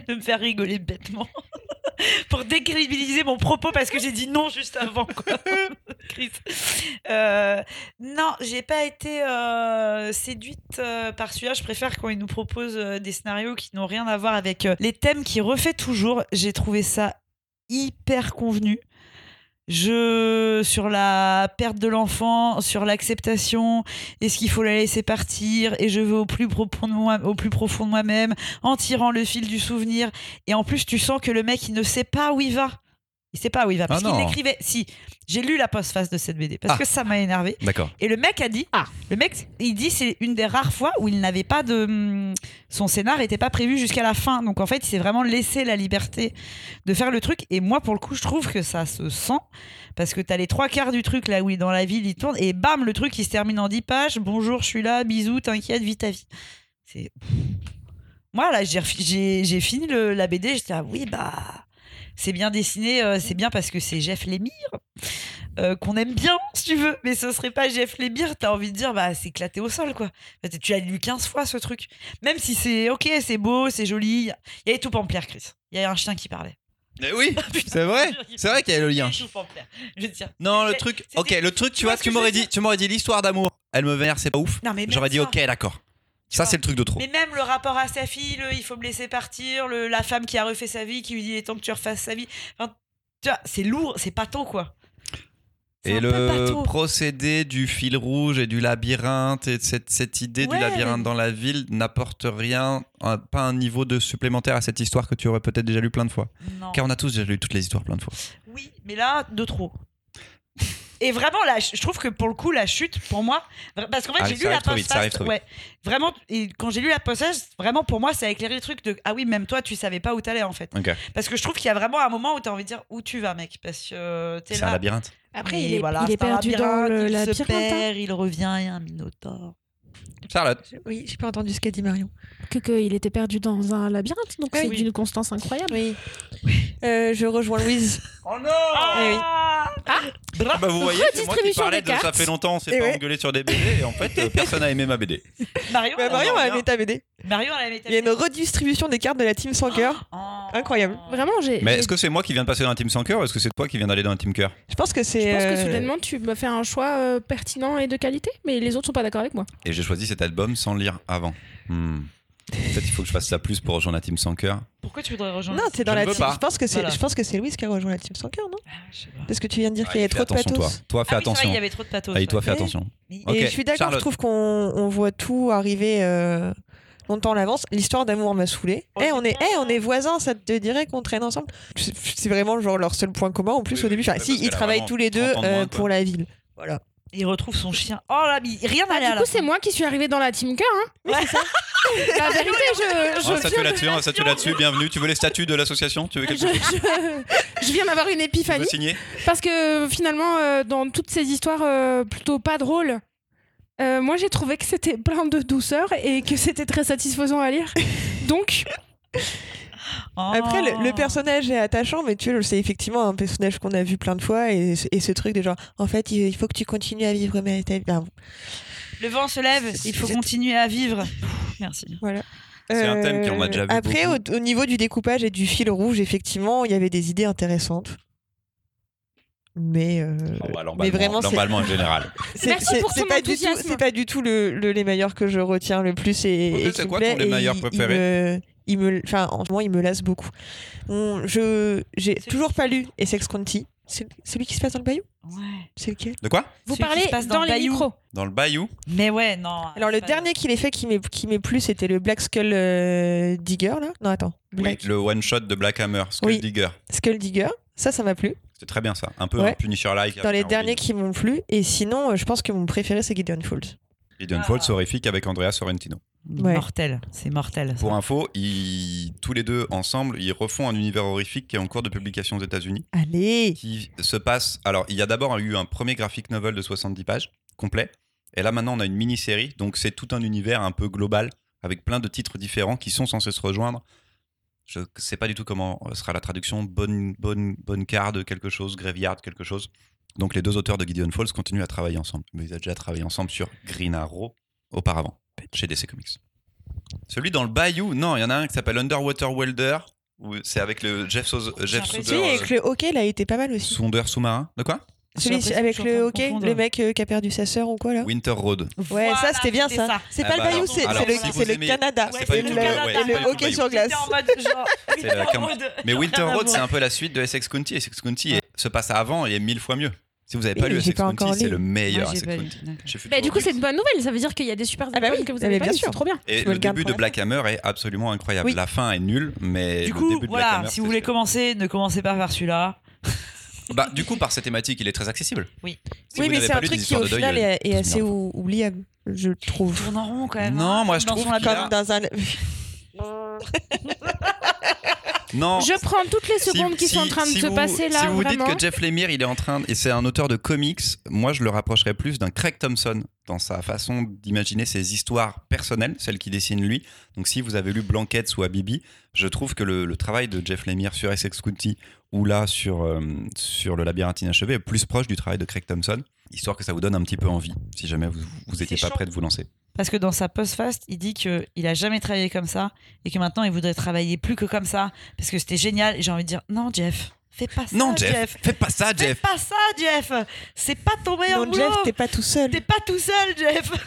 de me faire rigoler bêtement. *laughs* Pour décrédibiliser mon propos parce que j'ai dit non juste avant. Quoi. *laughs* Chris. Euh, non, j'ai pas été euh, séduite euh, par celui-là. Je préfère quand il nous propose euh, des scénarios qui n'ont rien à voir avec les thèmes qu'il refait toujours. J'ai trouvé ça hyper convenu. Je sur la perte de l'enfant, sur l'acceptation, est-ce qu'il faut la laisser partir et je vais au plus profond de moi, au plus profond de moi-même en tirant le fil du souvenir et en plus tu sens que le mec il ne sait pas où il va. Il sait pas où il va parce Ah qu'il non. écrivait si j'ai lu la postface de cette BD parce Ah. que ça m'a énervé D'accord. et le mec a dit Ah. le mec il dit c'est une des rares fois où il n'avait pas de hum, son scénar était pas prévu jusqu'à la fin donc en fait il s'est vraiment laissé la liberté de faire le truc et moi pour le coup je trouve que ça se sent parce que t'as les trois quarts du truc là où il est dans la ville il tourne et bam le truc il se termine en 10 pages bonjour je suis là bisous t'inquiète vis ta vie c'est moi là j'ai refi- j'ai j'ai fini le- la BD j'étais ah oui bah c'est bien dessiné euh, c'est bien parce que c'est Jeff Lemire euh, qu'on aime bien si tu veux mais ce serait pas Jeff Lemire t'as envie de dire bah c'est éclaté au sol quoi fait, tu as lu 15 fois ce truc même si c'est ok c'est beau c'est joli il y avait tout Pampler Chris il y a un chien qui parlait Eh oui, *laughs* c'est vrai. C'est vrai qu'il y a le lien. Avait je veux dire Non, le truc. Ok, le truc, tu vois, tu m'aurais dit, tu m'aurais dit l'histoire d'amour. Elle me vénère, c'est pas ouf. non mais même J'aurais dit ok, d'accord. Ça, c'est le truc de trop. Mais même le rapport à sa fille, le il faut me laisser partir, le, la femme qui a refait sa vie, qui lui dit il est temps que tu refasses sa vie. Enfin, c'est lourd, c'est pas tant quoi. Et le procédé du fil rouge et du labyrinthe et cette, cette idée Ouais, du labyrinthe dans la ville n'apporte rien, un- pas un niveau de supplémentaire à cette histoire que tu aurais peut-être déjà lu plein de fois. Non. Car on a tous déjà lu toutes les histoires plein de fois. Oui, mais là, de trop. Et vraiment, là, je trouve que pour le coup, la chute, pour moi, parce qu'en fait, Ah, j'ai lu la vite, post trop ouais, vraiment, et quand j'ai lu la post vraiment pour moi, ça a éclairé le truc de ah oui, même toi, tu savais pas où t'allais en fait. Ok. Parce que je trouve qu'il y a vraiment un moment où t'as envie de dire où tu vas, mec, parce que euh, t'es C'est un labyrinthe. Après, Et il est, voilà, il est c'est un perdu dans le il se labyrinthe. hein. perd, il revient, il y a un minotaure. Charlotte. Oui, j'ai pas entendu ce qu'a dit Marion. Que, que il était perdu dans un labyrinthe, donc Oui. c'est d'une constance incroyable. Oui. Euh, je rejoins Louise. *laughs* Oh non Eh oui. Ah bah vous voyez, c'est moi qui parlais de ça fait longtemps, on s'est pas ouais. engueulé sur des BD et en fait euh, personne n'a aimé ma BD. Marion, Bah, Marion a aimé ta BD. Marion, a aimé ta Il y a une redistribution des cartes de la team sans cœur. Oh. Incroyable. Vraiment, j'ai. Mais est-ce que c'est moi qui viens de passer dans un team sans cœur ou est-ce que c'est toi qui viens d'aller dans un team cœur? Je pense que c'est. Je pense que euh, soudainement tu me fais un choix euh, pertinent et de qualité, mais les autres sont pas d'accord avec moi. Et j'ai choisi cet album sans lire avant. Hmm. Peut-être il faut que je fasse ça plus pour rejoindre la team sans cœur. Pourquoi tu voudrais rejoindre Non, c'est dans Je la team. Je pense que c'est. Voilà. Je pense que c'est Louise qui a rejoint la team sans cœur, non Ah, je sais pas. Parce que tu viens de dire qu'il y avait trop de toi. pathos. Toi fais Ah oui, c'est vrai, attention. il y avait trop de pathos. Toi fais attention. Et je suis d'accord, je trouve qu'on on voit tout arriver euh, longtemps à l'avance. L'histoire d'amour m'a saoulé. Oh, Eh, on est, putain. eh, on est voisins, ça te dirait qu'on traîne ensemble? C'est vraiment genre leur seul point commun. En plus, Oui, au début, oui, enfin, parce si, ils travaillent tous les deux 30 ans de euh, moins, pour la ville. Voilà. Il retrouve son chien. Oh là, mais rien Bah, n'allait à du la coup, c'est moi qui suis arrivée dans la team cœur. Hein. Ouais. La *laughs* vérité, je, je On va statuer viens, là-dessus, on va statuer là-dessus. Bienvenue. Tu veux les statuts de l'association? Tu veux je, quelque chose? je- je viens d'avoir une Tu veux épiphanie signer? Parce que finalement, euh, dans toutes ces histoires euh, plutôt pas drôles, euh, moi j'ai trouvé que c'était plein de douceur et que c'était très satisfaisant à lire. Donc, Oh. Après, le, le personnage est attachant, mais tu vois, c'est effectivement un personnage qu'on a vu plein de fois. Et, et ce truc de genre, en fait, il il faut que tu continues à vivre ma ta vie. Ah, bon. Le vent se lève, il faut continuer à vivre. Merci. C'est un thème qu'on a déjà vu Euh, Après, au, niveau du découpage et du fil rouge, effectivement, il y avait des idées intéressantes. Mais, euh, Oh, bah, mais vraiment, l'emballement en général. *laughs* c'est pas du tout, pas du tout le, le les meilleurs que je retiens le plus et, et c'est quoi ton les meilleurs il- préférés? Il me, enfin, en ce moment, il me lasse beaucoup. On- je, j'ai C'est- toujours pas lu Essex County. C'est celui qui se passe dans le bayou? Ouais. C'est lequel? De quoi? Vous Celui qui parlez se passe dans dans, le les bayou. micros. Dans le bayou? Mais ouais, non. Alors le dernier qu'il ait fait qui m'est qui m'est plu, c'était le Black Skull euh, Digger là. Non attends, Black Oui, le one shot de Black Hammer, Skull Oui. Digger. Skull Digger. Ça, ça m'a plu. C'était très bien ça. Un peu Ouais. un Punisher-like. Dans les derniers qui m'ont plu. Et sinon, euh, je pense que mon préféré c'est Gideon Falls. Gideon Ah. Falls horrifique avec Andrea Sorrentino. Ouais. Mortel, c'est mortel. ça. Pour info, ils, tous les deux ensemble, ils refont un univers horrifique qui est en cours de publication aux États-Unis. Allez. Qui se passe. Alors, il y a d'abord eu un premier graphic novel de 70 pages, complet. Et là, maintenant, on a une mini-série. Donc, c'est tout un univers un peu global, avec plein de titres différents qui sont censés se rejoindre. Je ne sais pas du tout comment sera la traduction. Bonne, bonne, bonne card quelque chose, Graveyard quelque chose. Donc, les deux auteurs de Gideon Falls continuent à travailler ensemble. Mais ils ont déjà travaillé ensemble sur Green Arrow auparavant, chez DC Comics. Celui dans le Bayou, non, il y en a un qui s'appelle Underwater Welder, où c'est avec le Jeff, Soz- Jeff l'impression- Celui Souder, avec le hockey là, il était pas mal aussi. sondeur sous-marin. De quoi? J'ai Celui l'impression avec que je le hockey, confondre. le mec euh, qui a perdu sa sœur ou quoi là? Winter Road. Ouais, Voilà, ça c'était bien ça. ça. C'est Ah pas bah le Bayou, alors- c'est alors, c'est le, si vous c'est le aimez- Canada. Ouais, c'est pas et du tout le, le Bayou, ouais, et c'est le pas du tout hockey sur Bayou. glace. J'étais en mode genre. C'est la cam- en mode- Mais Winter à Road, c'est un peu la suite de Essex County. Essex County est- se passe avant et est mille fois mieux. Si vous n'avez pas lu pas encore County, c'est le meilleur pas. County. Chez Bah, du coup, c'est une bonne nouvelle. Ça veut dire qu'il y a des super Ah bah oui, que vous ah avez pas bien lues, sûr. C'est trop bien. Et le début de la Black Hammer est absolument incroyable. Oui. La fin est nulle, mais Du le coup, début de Black voilà, Hammer, si vous voulez commencer, ne commencez pas par celui-là. *laughs* Bah, du coup, par cette thématique, il est très accessible. Oui. Si Oui, mais c'est pas un truc qui au de final est, assez oubliable, je trouve. Tourne en rond quand même. Non, hein, moi, je trouve Comme dans un. *laughs* Non, Je prends toutes les Si- secondes qui si- sont en train de se passer là. Si vous vraiment. dites que Jeff Lemire, il est en train, et c'est un auteur de comics, moi je le rapprocherais plus d'un Craig Thompson dans sa façon d'imaginer ses histoires personnelles, celles qu'il dessine lui. Donc si vous avez lu Blankets ou Habibi, je trouve que le, le travail de Jeff Lemire sur Essex County ou là sur, euh, sur Le Labyrinthe Inachevé est plus proche du travail de Craig Thompson, histoire que ça vous donne un petit peu envie, si jamais vous vous étiez C'est pas chaud. prêt de vous lancer. Parce que dans sa post-fast, il dit qu'il a jamais travaillé comme ça et que maintenant il voudrait travailler plus que comme ça parce que c'était génial. Et j'ai envie de dire non, Jeff, fais pas ça. Non Jeff, fais pas ça Fais Jeff pas ça, Jeff. C'est pas ton meilleur Non, boulot. Jeff, t'es pas tout seul. T'es pas tout seul, Jeff. *laughs*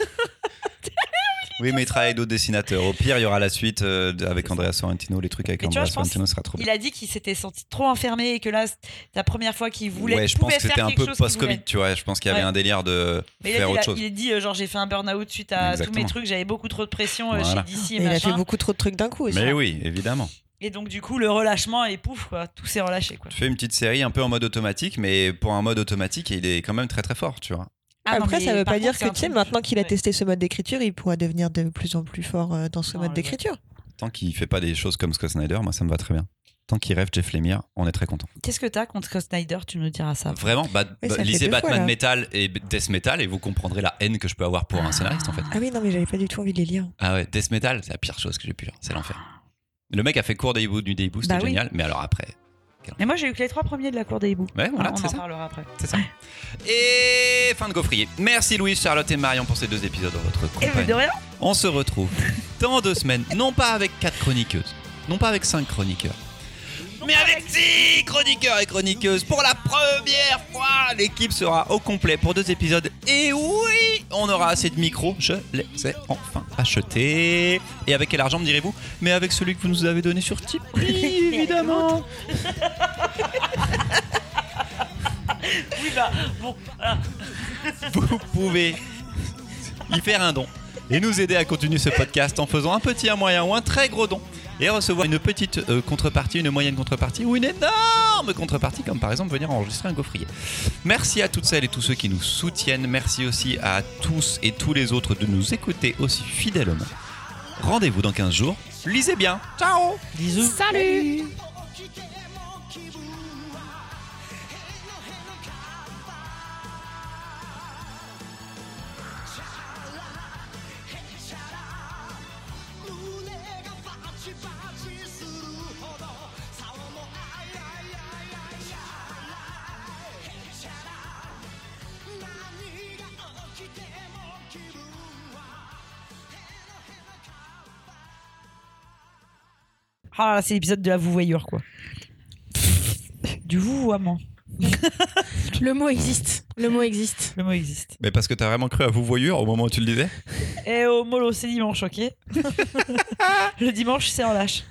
Oui, mais il travaille avec d'autres dessinateurs. Au pire, il y aura la suite euh, avec Andrea Sorrentino. Les trucs avec Mais tu vois, Andrea Sorrentino sera trop bien. Il a dit qu'il s'était senti trop enfermé et que là, c'est la première fois qu'il voulait. ouais, je pense que c'était un quelque peu post-Covid, tu vois. Je pense qu'il y avait Ouais. un délire de Mais il a, faire dit, autre chose. il a dit, euh, genre, j'ai fait un burn-out suite à tous Exactement. mes trucs, j'avais beaucoup trop de pression euh, Voilà. chez DC et Mais il a fait beaucoup trop de trucs d'un coup aussi. Mais oui, évidemment. Et donc, du coup, le relâchement et pouf, quoi. Tout s'est relâché, quoi. Tu fais une petite série un peu en mode automatique, mais pour un mode automatique, il est quand même très très fort, tu vois. Ah Après, ça veut par pas dire que, truc- maintenant qu'il a Ouais. testé ce mode d'écriture, il pourra devenir de plus en plus fort euh, dans ce Non, mode d'écriture. Tant qu'il fait pas des choses comme Scott Snyder, moi ça me va très bien. Tant qu'il rêve Jeff Lemire, on est très content. Qu'est-ce que t'as contre Scott Snyder Tu nous diras ça. Vraiment, bah, Oui, bah, ça lisez fois, Batman. Metal et Death Metal et vous comprendrez la haine que je peux avoir pour un scénariste en fait. Ah oui, non, mais j'avais pas du tout envie de les lire. Ah ouais, Death Metal, c'est la pire chose que j'ai pu lire, c'est l'enfer. Le mec a fait cours des hiboux du Début, c'était Bah oui. génial, mais alors après. Mais moi, j'ai eu que les trois premiers de la cour des hiboux. Ouais, voilà, on en ça. parlera après. C'est ça. Et fin de gaufrier. Merci Louise, Charlotte et Marion pour ces deux épisodes de votre Et compagnie. de rien. On se retrouve dans deux semaines, non pas avec quatre chroniqueuses, non pas avec cinq chroniqueurs, mais avec six chroniqueurs et chroniqueuses. Pour la première fois, l'équipe sera au complet pour deux épisodes. Et oui, on aura assez de micros. Je les ai enfin achetés. Et avec quel argent me direz-vous? Mais avec celui que vous nous avez donné sur Tipeee, évidemment. *laughs* Oui, bah, bon, voilà. vous pouvez y faire un don et nous aider à continuer ce podcast en faisant un petit, un moyen ou un très gros don et recevoir une petite euh, contrepartie, une moyenne contrepartie ou une énorme contrepartie comme par exemple venir enregistrer un gaufrier. Merci à toutes celles et tous ceux qui nous soutiennent. Merci aussi à tous et tous les autres de nous écouter aussi fidèlement. Rendez-vous dans 15 jours. Lisez bien. Ciao Bisous. Salut Ah là, c'est l'épisode de la vouvoyure, quoi. *laughs* Du vouvoiement. *laughs* Le mot existe. Le mot existe. Le mot existe. Mais parce que t'as vraiment cru à vous voyure au moment où tu le disais? Et au mollo, c'est dimanche, ok? *laughs* Le dimanche, c'est en lâche.